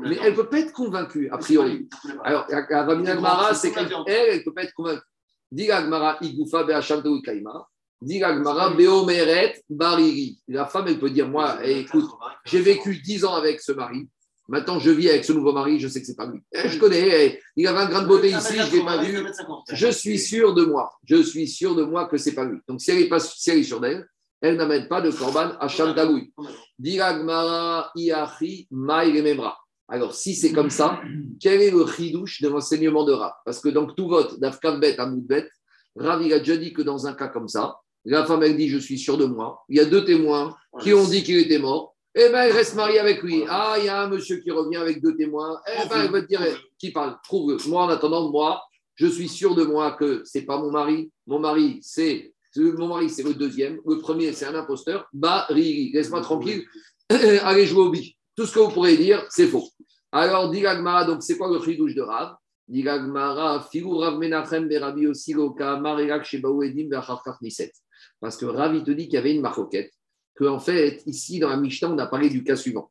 Mais elle ne peut pas être convaincue, a priori. Alors, Gmara, c'est qu'elle, elle ne peut pas être convaincue. Dis Gmara, Igoufa, Be'acham Kaima. La femme, elle peut dire Moi, écoute, j'ai vécu dix ans avec ce mari. Maintenant, je vis avec ce nouveau mari, je sais que ce n'est pas lui. Eh, je connais, eh, il avait un grain de beauté ici, je ne l'ai pas vu. Je suis sûr de moi. Je suis sûr de moi que ce n'est pas lui. Donc, si elle est, pas, si elle est sûre d'elle, elle n'amène pas de corban à Shantagoui. Alors, si c'est comme ça, (clears throat) quel est le chidouche de l'enseignement de Rav? Parce que donc, tout vote d'Afkavbet à Moudbet, Rav, il a déjà dit que dans un cas comme ça, la femme, elle dit Je suis sûr de moi. Il y a deux témoins qui ont dit qu'il était mort. Eh bien, elle reste mariée avec lui. Ah, il y a un monsieur qui revient avec deux témoins. Eh bien, elle va te dire, qui parle? Trouve-le. Moi, en attendant, moi, je suis sûr de moi que c'est pas mon mari. Mon mari, c'est mon mari, c'est le deuxième. Le premier, c'est un imposteur. Bah, laisse-moi tranquille. (coughs) Allez jouer au bi. Tout ce que vous pourrez dire, c'est faux. Alors, dit donc c'est quoi le douche de Rav? Dit Figu Rav Menachem Berabi Maregak Shebaou Edim Niset. Parce que Rav, il te dit qu'il y avait une maroquette. Que, en fait, ici, dans la Mishnah, on a parlé du cas suivant.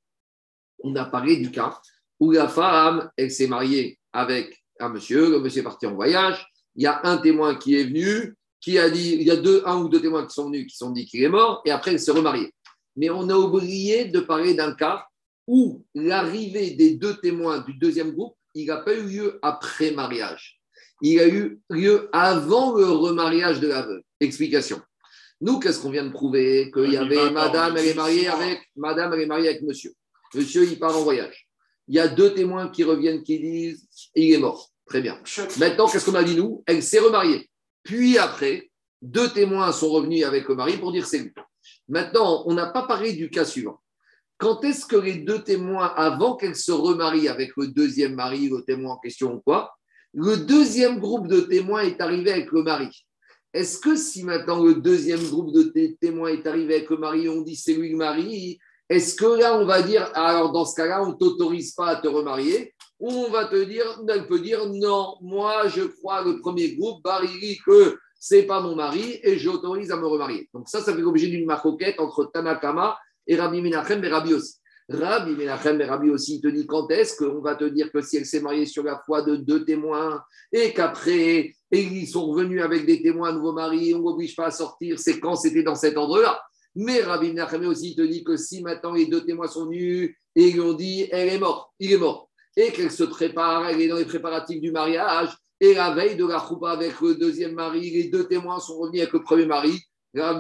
On a parlé du cas où la femme, elle s'est mariée avec un monsieur, le monsieur est parti en voyage. Il y a un témoin qui est venu, qui a dit, il y a deux, un ou deux témoins qui sont venus, qui sont dit qu'il est mort, et après, il s'est remarié. Mais on a oublié de parler d'un cas où l'arrivée des deux témoins du deuxième groupe, il n'a pas eu lieu après mariage. Il a eu lieu avant le remariage de la veuve. Explication. Nous, qu'est-ce qu'on vient de prouver Qu'il y avait madame, elle est mariée avec madame, elle est mariée avec monsieur. Monsieur, il part en voyage. Il y a deux témoins qui reviennent qui disent il est mort. Très bien. Maintenant, qu'est-ce qu'on a dit nous? Elle s'est remariée. Puis après, deux témoins sont revenus avec le mari pour dire c'est lui. Maintenant, on n'a pas parlé du cas suivant. Quand est-ce que les deux témoins, avant qu'elle se remarie avec le deuxième mari, le témoin en question ou quoi, le deuxième groupe de témoins est arrivé avec le mari? Est-ce que si maintenant le deuxième groupe de témoins est arrivé avec le mari, on dit c'est lui le mari, est-ce que là on va dire, alors dans ce cas-là, on ne t'autorise pas à te remarier ou on va te dire, elle peut dire non, moi je crois le premier groupe, Bariri, que c'est pas mon mari et j'autorise à me remarier. Donc ça, ça fait l'objet d'une maroquette entre Tanakama et Rabbi Menachem et Rabbi aussi. Rabbi Menachem et Rabbi aussi te dit quand est-ce qu'on va te dire que si elle s'est mariée sur la foi de deux témoins et qu'après ils sont revenus avec des témoins, nouveau mari, on n'oblige pas à sortir, c'est quand c'était dans cet endroit-là. Mais Rabbi Menachem aussi te dit que si maintenant les deux témoins sont venus et ils ont dit elle est morte, il est mort et qu'elle se prépare, elle est dans les préparatifs du mariage, et la veille de la choupa avec le deuxième mari, les deux témoins sont revenus avec le premier mari. La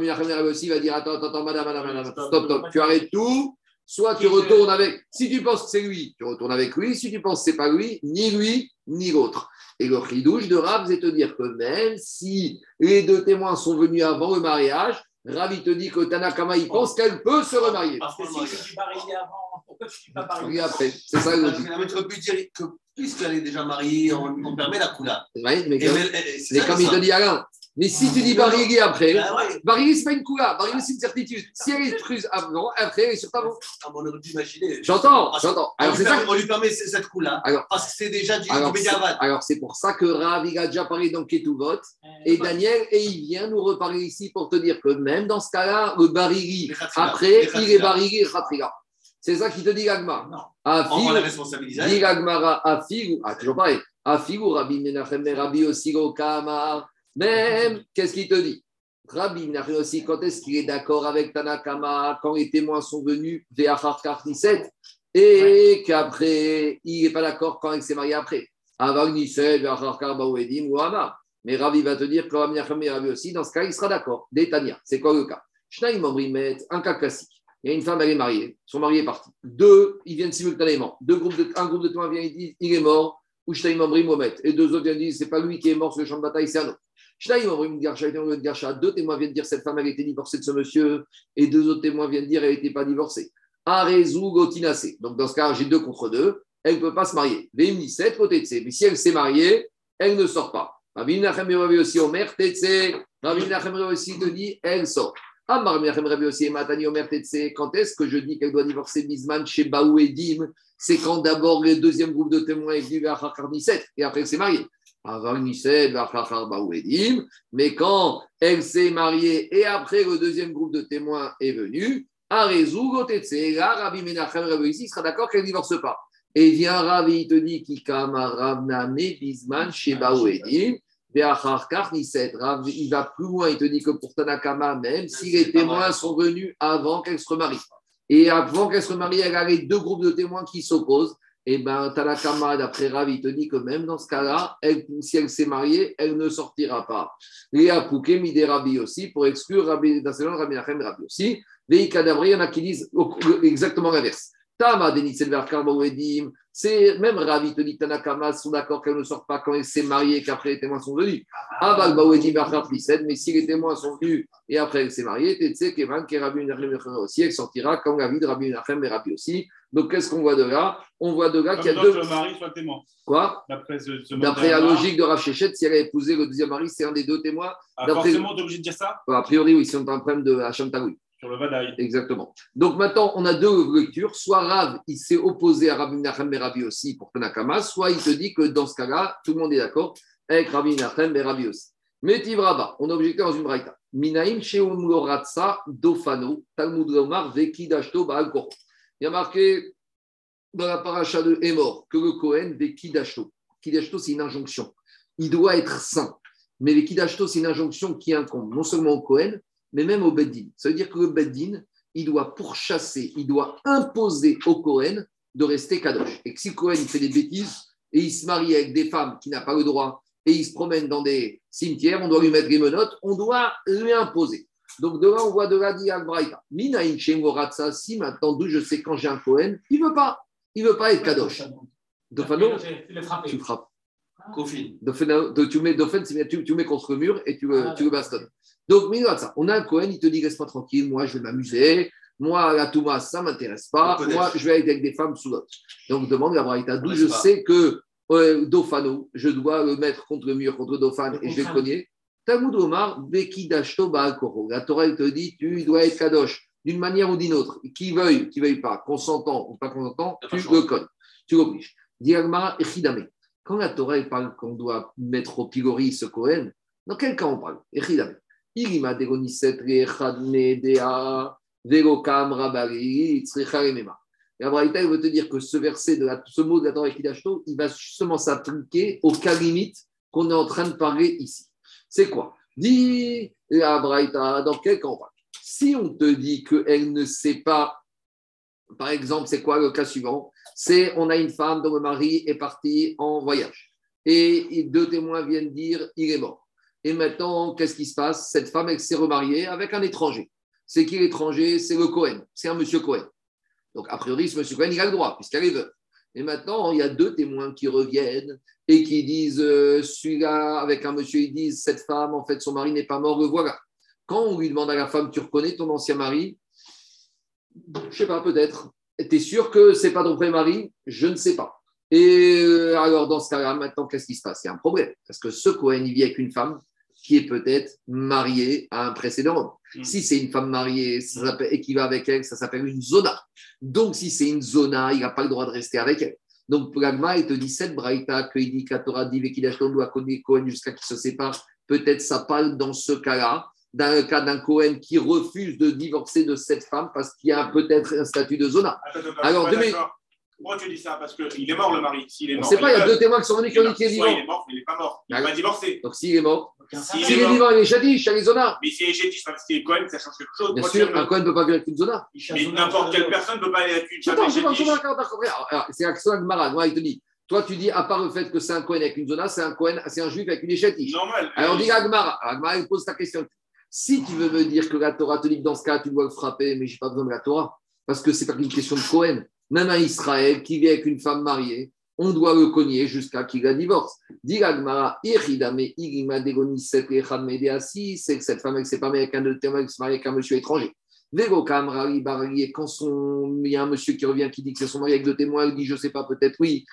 aussi va dire Attends, attends, madame, madame, madame, stop, stop, tu arrêtes tout. Soit tu retournes avec, si tu penses que c'est lui, tu retournes avec lui. Si tu penses que ce n'est pas lui, ni lui, ni l'autre. Et le ridouche de Rav, c'est te dire que même si les deux témoins sont venus avant le mariage, Ravi te dit que Tanakama, il pense qu'elle peut se remarier. Parce que si tu marié avant, pourquoi tu ne dis pas marié après C'est ça le logique. Tu pu dire que puisqu'elle est déjà mariée, on, on permet la coula. Oui, mais, mais comme il te dit Alain, mais si tu dis Barigui après, bah Barigui, ce n'est pas une coula. Barigui, c'est une certitude. Si elle est truse avant, après, elle est sur ta voie. Ah, on aurait dû imaginer. J'entends, j'entends. Alors, c'est ça. On lui permet cette coula. Parce que c'est déjà du, alors, Alors, c'est pour ça que Rav, il a déjà parlé dans Ketuvot. Et Daniel, et il vient nous reparler ici pour te dire que même dans ce cas-là, le Barigui, après, il est Barigui et Khatriga. C'est ça qui te dit Gagmar. Non. On va la responsabiliser. Dit Gagmara, Afigu. Ah, toujours pareil. Afigu, Rabbi Menachem, Rabbi Osigo, Kamar. Même, qu'est-ce qu'il te dit? Rabbi aussi, quand est-ce qu'il est d'accord avec Tanakama quand les témoins sont venus vers Nisset et qu'après, il n'est pas d'accord quand il s'est marié après Avant Nisset, Baouedim ou Amar. Mais Rabbi va te dire que Rabbi et aussi, dans ce cas, il sera d'accord. Détania, c'est quoi le cas? Un cas classique. Il y a une femme, elle est mariée, son mari est parti. Deux, ils viennent simultanément. Deux groupes de, un groupe de témoins vient et dit il est mort, ou Shnaim Mohamed. Et deux autres viennent dire c'est pas lui qui est mort sur le champ de bataille, c'est un autre. Deux témoins viennent dire cette femme avait été divorcée de ce monsieur, et deux autres témoins viennent dire elle n'était pas divorcée. Gotinase. Donc dans ce cas, j'ai deux contre deux. Elle ne peut pas se marier. Vémi, 7 côté de Mais si elle s'est mariée, elle ne sort pas. Rabbi Nachem aussi Omer Tetse. Rabbi Nachem aussi te dit elle sort. Amar Nachem aussi Matani Omer Tetse. Quand est-ce que je dis qu'elle doit divorcer Bisman chez Baou et Dim C'est quand d'abord le deuxième groupe de témoins est venu vers Hakarniset et après elle s'est mariée mais quand elle s'est mariée et après le deuxième groupe de témoins est venu, là, Rabbi Menachem Rabbi sera d'accord qu'elle ne divorce pas. Et vient Rabbi, il te dit Bisman Edim, il va plus loin, il te dit que pour Tanakama, même si les témoins sont venus avant qu'elle se remarie. Et avant qu'elle se remarie, elle a les deux groupes de témoins qui s'opposent eh bien, Tanakama, d'après Rav, il te dit que même dans ce cas-là, si elle s'est mariée, elle ne sortira pas. Léa Pouké, Midé Rabbi aussi, pour exclure Rabbi, ce Rabbi Nachem Rabbi aussi. Les cadavres, il y en a qui disent exactement l'inverse. Tama, Denitzel Edim, C'est même Ravi te dit Tanakama sont d'accord qu'elle ne sort pas quand elle s'est mariée et qu'après les témoins sont venus. Ah, mais si les témoins sont venus et après elle s'est mariée, tu sais aussi, elle sortira quand la vie de Rabbi Nachem et Rabbi aussi. Donc qu'est-ce qu'on voit de là? On voit de là qu'il y a deux. le mari soit témoin. Quoi? D'après la logique de Rav si elle a épousé le deuxième mari, c'est un des deux témoins. Ah, forcément, tu obligé de dire ça? A priori, oui, si on a un problème de Hacham. Sur le Vadaï. Exactement. Donc maintenant, on a deux lectures. Soit Rav, il s'est opposé à Rabbi Nachem et Rabbi aussi pour Tanakama, soit il te dit que dans ce cas-là, tout le monde est d'accord avec Rabbi Nachem et Rabbi aussi. Mais Tivraba, on a objecté dans une braïta. Minaim Sheum Loratsa Dofano, Talmud Lomar Vekidashto Baal Il y a marqué dans la paracha de Emor que le Kohen Vekidashto. Kidashto, c'est une injonction. Il doit être saint. Mais Vekidashto, c'est une injonction qui incombe non seulement au Kohen, mais même au Beddin. Ça veut dire que le Beddin, il doit pourchasser, il doit imposer au Cohen de rester Kadosh. Et que si le Cohen fait des bêtises et il se marie avec des femmes qui n'ont pas le droit et il se promène dans des cimetières, on doit lui mettre des menottes, on doit lui imposer. Donc de là, on voit de la dit Braïta. Mina si maintenant, d'où je sais quand j'ai un Cohen, il ne veut pas. Il ne veut pas être Kadosh. Dofano, tu frappes. Kofin. Tu mets, tu, tu mets contre le mur et tu, ah, tu le bastonnes. Donc, on a un Cohen, il te dit reste pas tranquille, moi je vais m'amuser, moi la Touma, ça ne m'intéresse pas, moi je vais être avec des femmes sous l'autre. Donc, demande la Braïta, d'où je sais que euh, Dofano, je dois le mettre contre le mur, contre Dofan, et je vais le cogner. Talmud Omar, La Torah, elle te dit, tu dois être Kadosh, d'une manière ou d'une autre. Qui veuille, qui veuille pas, consentant ou pas consentant, tu le cognes, tu l'obliges. Diagmara Echidame. Quand la Torah parle qu'on doit mettre au pilori ce Cohen, dans quel cas on parle? Echidame. Il m'a la Braïta, veut te dire que ce verset, de la, ce mot de la Torah Kidashto, il va justement s'appliquer au cas limite qu'on est en train de parler ici. C'est quoi? Dis la Braïta, dans quel parle Si on te dit qu'elle ne sait pas, par exemple, c'est quoi le cas suivant? C'est on a une femme dont le mari est parti en voyage et deux témoins viennent dire il est mort. Et maintenant, qu'est-ce qui se passe? Cette femme, elle s'est remariée avec un étranger. C'est qui l'étranger? C'est le Cohen. C'est un monsieur Cohen. Donc, a priori, ce monsieur Cohen, il a le droit, puisqu'elle est veuve. Et maintenant, il y a deux témoins qui reviennent et qui disent euh, celui-là, avec un monsieur, ils disent cette femme, en fait, son mari n'est pas mort, le voilà. Quand on lui demande à la femme, tu reconnais ton ancien mari? Je sais pas, peut-être. Tu es sûr que c'est pas ton premier mari? Je ne sais pas. Et euh, alors, dans ce cas-là, maintenant, qu'est-ce qui se passe? Il y a un problème. Parce que ce Cohen, il vit avec une femme qui est peut-être mariée à un précédent homme. Mm. Si c'est une femme mariée et qui va avec elle, ça s'appelle une zona. Donc, si c'est une zona, il n'a pas le droit de rester avec elle. Donc, Pragma, il te dit cette braïta qu'il dit qu'Atora dit doit connaître Cohen jusqu'à qu'il se sépare. Peut-être ça parle dans ce cas-là, dans le cas d'un Cohen qui refuse de divorcer de cette femme parce qu'il y a peut-être un statut de zona. Alors, pourquoi tu dis ça? Parce qu'il est mort, le mari. S'il est mort. On ne sait pas, il y a deux témoins qui sont venus qui ont dit qu'il est vivant. Il est mort, mais il n'est pas mort. Il va divorcer. Donc s'il est mort, s'il est, vivant, il est chadish, Arizona. Mais s'il est chadish, parce qu'il est Cohen, ça change quelque chose. Bien sûr, un Cohen ne peut pas vivre avec une zona. Mais n'importe quelle personne ne peut pas aller avec une zona. C'est Axon Agmara. Moi, il te dit. Toi, tu dis, à part le fait que c'est un Cohen avec une zona, c'est un Cohen, c'est un juif avec une échatiche. Normal. Alors, on dit Agmara. Agmara, il pose ta question. Si tu veux me dire que la Torah te dit que dans ce cas, tu dois le frapper, mais je n'ai pas besoin de la Torah, parce que ce n'est pas qu'une question de Cohen même un Israël qui vit avec une femme mariée, on doit le cogner jusqu'à qu'il la divorce. c'est que cette femme, elle s'est pas mariée avec un de elle s'est mariée avec un monsieur étranger. Quand son, il y a un monsieur qui revient qui dit que c'est son mari avec deux témoins, il dit je sais pas, peut-être oui.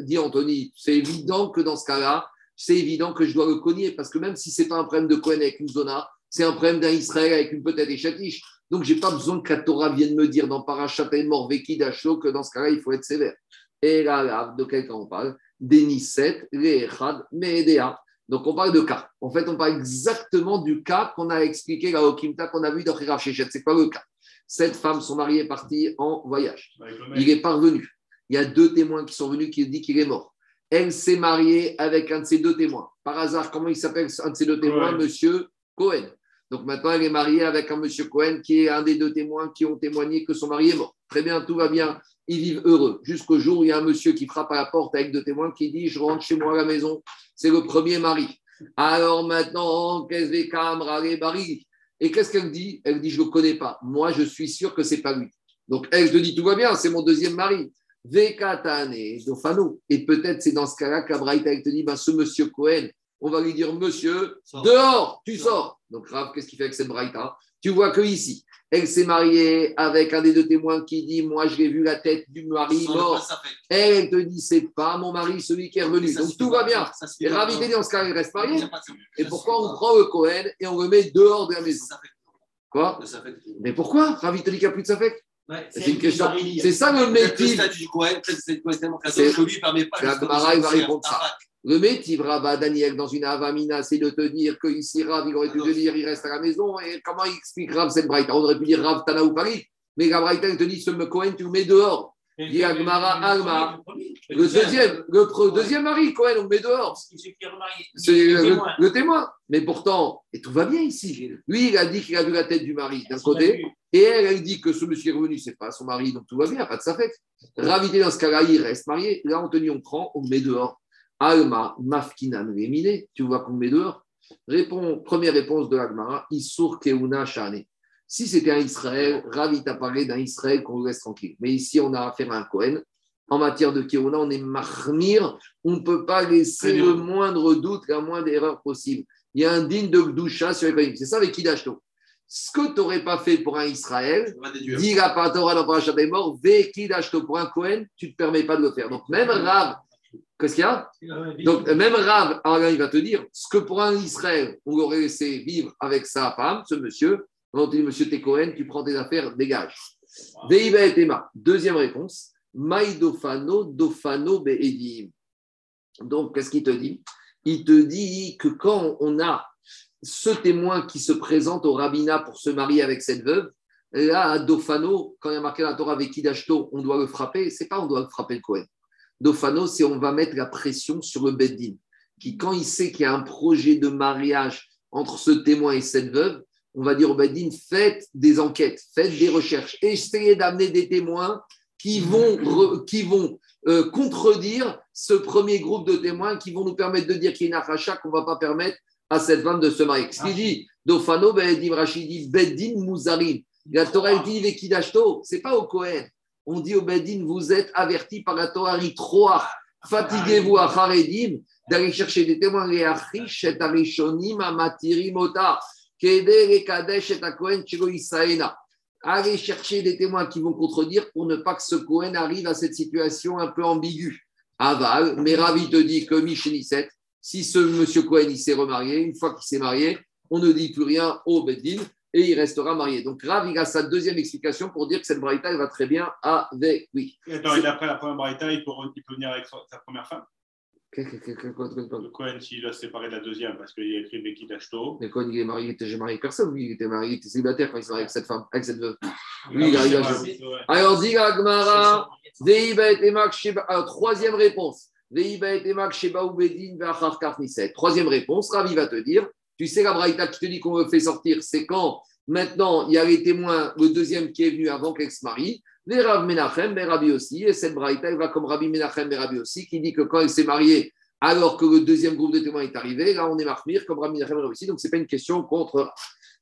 Dit Anthony, c'est évident que dans ce cas-là, c'est évident que je dois le cogner parce que même si c'est pas un problème de Cohen avec une zona, c'est un problème d'un Israël avec une peut-être échatiche. Donc, je n'ai pas besoin que la Torah vienne me dire dans Parashat mort Veki Dacho que dans ce cas-là, il faut être sévère. Et là, de quel cas on parle? Denisset, Rechad, Medea. Donc, on parle de cas. En fait, on parle exactement du cas qu'on a expliqué là au Kimta, qu'on a vu dans Khirav Shechet. C'est quoi le cas? Cette femme, son mari est parti en voyage. Il est parvenu. Il y a deux témoins qui sont venus qui disent qu'il est mort. Elle s'est mariée avec un de ces deux témoins. Par hasard, comment il s'appelle un de ces deux témoins Monsieur Cohen. Donc maintenant, elle est mariée avec un monsieur Cohen qui est un des deux témoins qui ont témoigné que son mari est mort. Très bien, tout va bien. Ils vivent heureux. Jusqu'au jour où il y a un monsieur qui frappe à la porte avec deux témoins qui dit Je rentre chez moi à la maison. C'est le premier mari. Alors maintenant, qu'est-ce que Et qu'est-ce qu'elle dit? Elle dit Je ne le connais pas. Moi, je suis sûr que ce n'est pas lui. Donc elle te dit tout va bien, c'est mon deuxième mari. Vekatane, Dofano. Et peut-être c'est dans ce cas-là qu'Abraïta te dit ben, ce monsieur Cohen, on va lui dire monsieur, dehors, tu sors. Donc Rav, qu'est-ce qu'il fait avec cette Braïta Tu vois que ici, elle s'est mariée avec un des deux témoins qui dit Moi, j'ai vu la tête du mari mort. Elle, elle te dit C'est pas mon mari, celui qui est revenu. Donc tout va bien. Et Rav, dit dans ce cas, il reste marié. Et pourquoi on prend le Cohen et on le met dehors de la maison? Quoi? Mais pourquoi? Rav, te dit qu'il n'y a plus de Safek c'est une question. C'est ça le métier. Le statut du Cohen, c'est pas. La va répondre ça. Le métier, Rabba Daniel, dans une avamina, c'est de te dire qu'ici, Rav, il aurait pu te dire, il reste à la maison. Et comment il explique Rav cette braïta On aurait pu dire Rav Tana ou Paris. Mais la braïta, il te dit, ce Cohen, tu le mets dehors. Il y a Alma. Le deuxième, le deuxième mari, Cohen, on le met dehors. C'est le, témoin. Mais pourtant, et tout va bien ici. Lui, il a dit qu'il a vu la tête du mari d'un côté. Et elle, elle dit que ce monsieur est revenu, c'est pas son mari, donc tout va bien, pas de sa fête. Ravité dans ce cas-là, il reste marié. Là, Anthony, on prend, on le met dehors. Alma, mafkinan, léminé. Tu vois met dehors Réponds, Première réponse de l'Agmara, Isur Keuna Shane. Si c'était un Israël, Ravi t'a parlé d'un Israël qu'on laisse tranquille. Mais ici, on a affaire à un Cohen. En matière de Keuna, on est marmir. On ne peut pas laisser le moindre doute, la moindre erreur possible. Il y a un digne de Gdusha sur les Kohen. C'est ça avec Kidashto. Ce que tu n'aurais pas fait pour un Israël, dis la Torah dans Parashat des morts, Kidashto pour un Cohen, tu ne te permets pas de le faire. Donc même Rav, qu'est-ce qu'il y a Donc même Rav, il va te dire, ce que pour un Israël, on aurait laissé vivre avec sa femme, ce monsieur, on dit, monsieur Tekohen, tu prends tes affaires, dégage. Veiba et Deuxième réponse. Maïdofano, dofano be'edim. Donc, qu'est-ce qu'il te dit? Il te dit que quand on a ce témoin qui se présente au rabbinat pour se marier avec cette veuve, là, à Dofano, quand il y a marqué la Torah avec Kidashto, on doit le frapper. C'est pas on doit le frapper le Kohen. Dofano, c'est on va mettre la pression sur le Beddin, qui, quand il sait qu'il y a un projet de mariage entre ce témoin et cette veuve, on va dire au Bedin, faites des enquêtes, faites des recherches, essayez d'amener des témoins qui vont, qui vont euh, contredire ce premier groupe de témoins qui vont nous permettre de dire qu'il y a une achacha qu'on ne va pas permettre à cette femme de se marier. Ce qu'il dit, Dofano, Bedim Rachidi, Bedin Mouzarim. La Torah dit Vekidashto, ce n'est pas au Kohen. On dit au Bedin, vous êtes averti par la Torah Ritroa. Fatiguez-vous à Haredim d'aller chercher des témoins. Mota. Allez chercher des témoins qui vont contredire pour ne pas que ce Cohen arrive à cette situation un peu ambiguë. Aval, mais Ravi te dit que Michelisset, si ce monsieur Cohen il s'est remarié, une fois qu'il s'est marié, on ne dit plus rien au Bedin et il restera marié. Donc Rav, il a sa deuxième explication pour dire que cette braïta, va très bien avec lui. Et attends, et après la première braïta, il peut, il peut venir avec sa première femme? Le Cohen, s'il a séparé de la deuxième parce qu'il a écrit Beki Tachto. Mais Cohen, il est marié, il n'était jamais marié avec personne. Lui, il était marié, il était célibataire quand il s'est marié avec cette femme, avec cette veuve. Lui, il arrive à Alors, dit Agmara, Alors, troisième réponse. Troisième réponse, Ravi va te dire, tu sais la braïta qui te dit qu'on veut fait sortir, c'est quand maintenant il y a les témoins, le deuxième qui est venu avant qu'elle se marie, les Rav Menachem, mais Rabbi aussi, et cette braïta, elle va comme Rabbi Menachem, mais Rabbi aussi, qui dit que quand elle s'est mariée, alors que le deuxième groupe de témoins est arrivé, là on est marmire comme Rabbi Menachem, aussi, donc ce n'est pas une question contre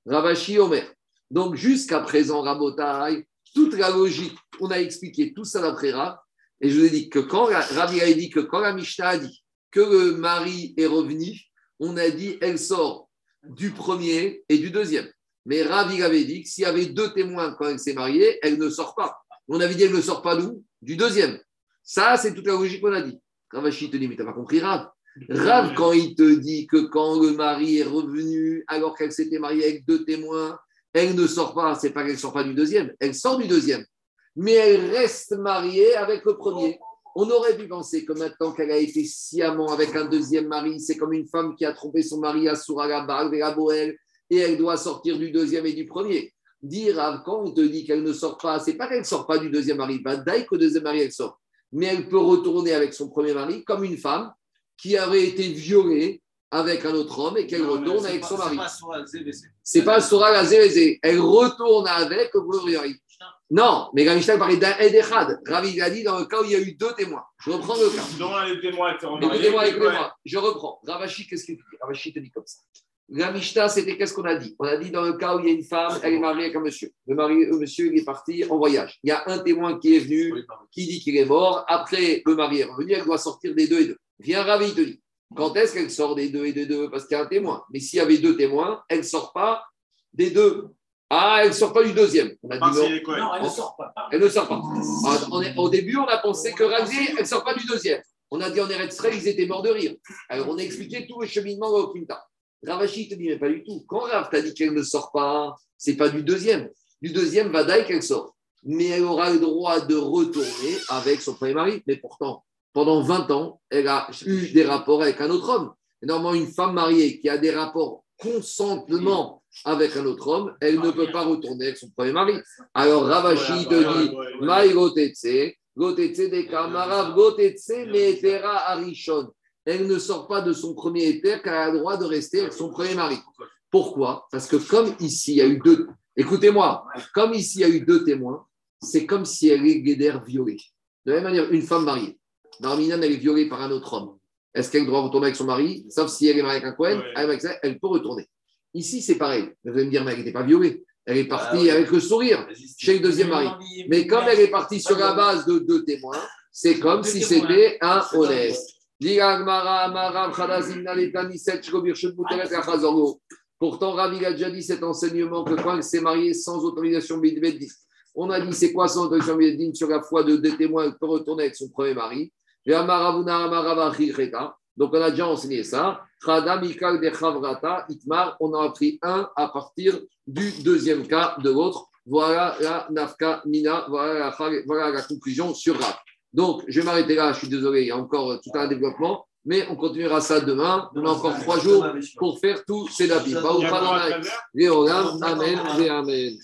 Ravashi Omer. Donc jusqu'à présent, Rabotai, toute la logique, on a expliqué tout ça d'après Rav, et je vous ai dit que quand Rabbi a dit que quand la Mishnah a dit que le mari est revenu, on a dit elle sort du premier et du deuxième. Mais Ravi avait dit que s'il y avait deux témoins quand elle s'est mariée, elle ne sort pas. On avait dit qu'elle ne sort pas d'où Du deuxième. Ça, c'est toute la logique qu'on a dit. Ravachi te dit, mais tu n'as pas compris Rav. Rav, quand il te dit que quand le mari est revenu alors qu'elle s'était mariée avec deux témoins, elle ne sort pas, c'est pas qu'elle ne sort pas du deuxième, elle sort du deuxième. Mais elle reste mariée avec le premier. On aurait pu penser que maintenant qu'elle a été sciemment avec un deuxième mari, c'est comme une femme qui a trompé son mari à Souragabal, Boel, et elle doit sortir du deuxième et du premier dire quand on te dit qu'elle ne sort pas, c'est pas qu'elle ne sort pas du deuxième mari, bah, dès qu'au deuxième mari elle sort, mais elle peut retourner avec son premier mari comme une femme qui avait été violée avec un autre homme et qu'elle retourne avec son mari. C'est pas Sora la Elle retourne avec le mari. Non, mais Mishnah parlait d'un Edechad. Ravi a dit dans le cas où il y a eu deux témoins. Je reprends le cas. Les témoins écoutez-moi. Je reprends. Ravashi, qu'est-ce qu'il dit? Ravashi te dit comme ça. La Mishnah, c'était qu'est-ce qu'on a dit? On a dit dans le cas où il y a une femme, elle est mariée avec un monsieur. Le, mari, le monsieur, il est parti en voyage. Il y a un témoin qui est venu, qui dit qu'il est mort. Après, le mari est revenu, elle doit sortir des deux et deux. Viens Ravi, il te dit. Quand est-ce qu'elle sort des deux et des deux? Parce qu'il y a un témoin. Mais s'il y avait deux témoins, elle ne sort pas des deux. Ah, elle ne sort pas du deuxième. On a dit non. non, elle ne sort pas. Elle ne sort pas. Ah, au début, on a pensé que Ravi, elle ne sort pas du deuxième. On a dit en Eretz ils étaient morts de rire. Alors, on a expliqué tout le cheminement au Quinta. Ravachi te dit, mais pas du tout. Quand Rav t'a dit qu'elle ne sort pas, c'est pas du deuxième. Du deuxième, Vadaï qu'elle sort. Mais elle aura le droit de retourner avec son premier mari. Mais pourtant, pendant 20 ans, elle a eu des rapports avec un autre homme. Et normalement, une femme mariée qui a des rapports consentement avec un autre homme, elle ne peut pas retourner avec son premier mari. Alors Ravashi te dit, Maïgotetse, Gotetse de Kamarav, Gotetse, Metera Arishon elle ne sort pas de son premier éther qu'elle a le droit de rester avec son premier mari. Pourquoi? Parce que comme ici, il y a eu deux... Écoutez-moi, comme ici, il y a eu deux témoins, c'est comme si elle est guédère violée. De la même manière, une femme mariée. Darminan, elle est violée par un autre homme. Est-ce qu'elle doit retourner avec son mari? Sauf si elle est mariée avec un Cohen, elle peut retourner. Ici, c'est pareil. Vous allez me dire, mais elle n'était pas violée. Elle est partie avec le sourire chez le deuxième mari. Mais comme elle est partie sur la base de deux témoins, c'est comme si c'était un honnête. Pourtant, Ravi a déjà dit cet enseignement que quand elle s'est mariée sans autorisation on a dit c'est quoi sans autorisation sur la foi de deux témoins, elle peut retourner avec son premier mari. Donc, on a déjà enseigné ça. On a appris un à partir du deuxième cas de l'autre. Voilà la nafka mina, voilà la, conclusion sur Rav. Donc, je vais m'arrêter là, je suis désolé, il y a encore tout un développement, mais on continuera ça demain. On a encore trois jours pour faire tous ces lapis. Amen, Amen.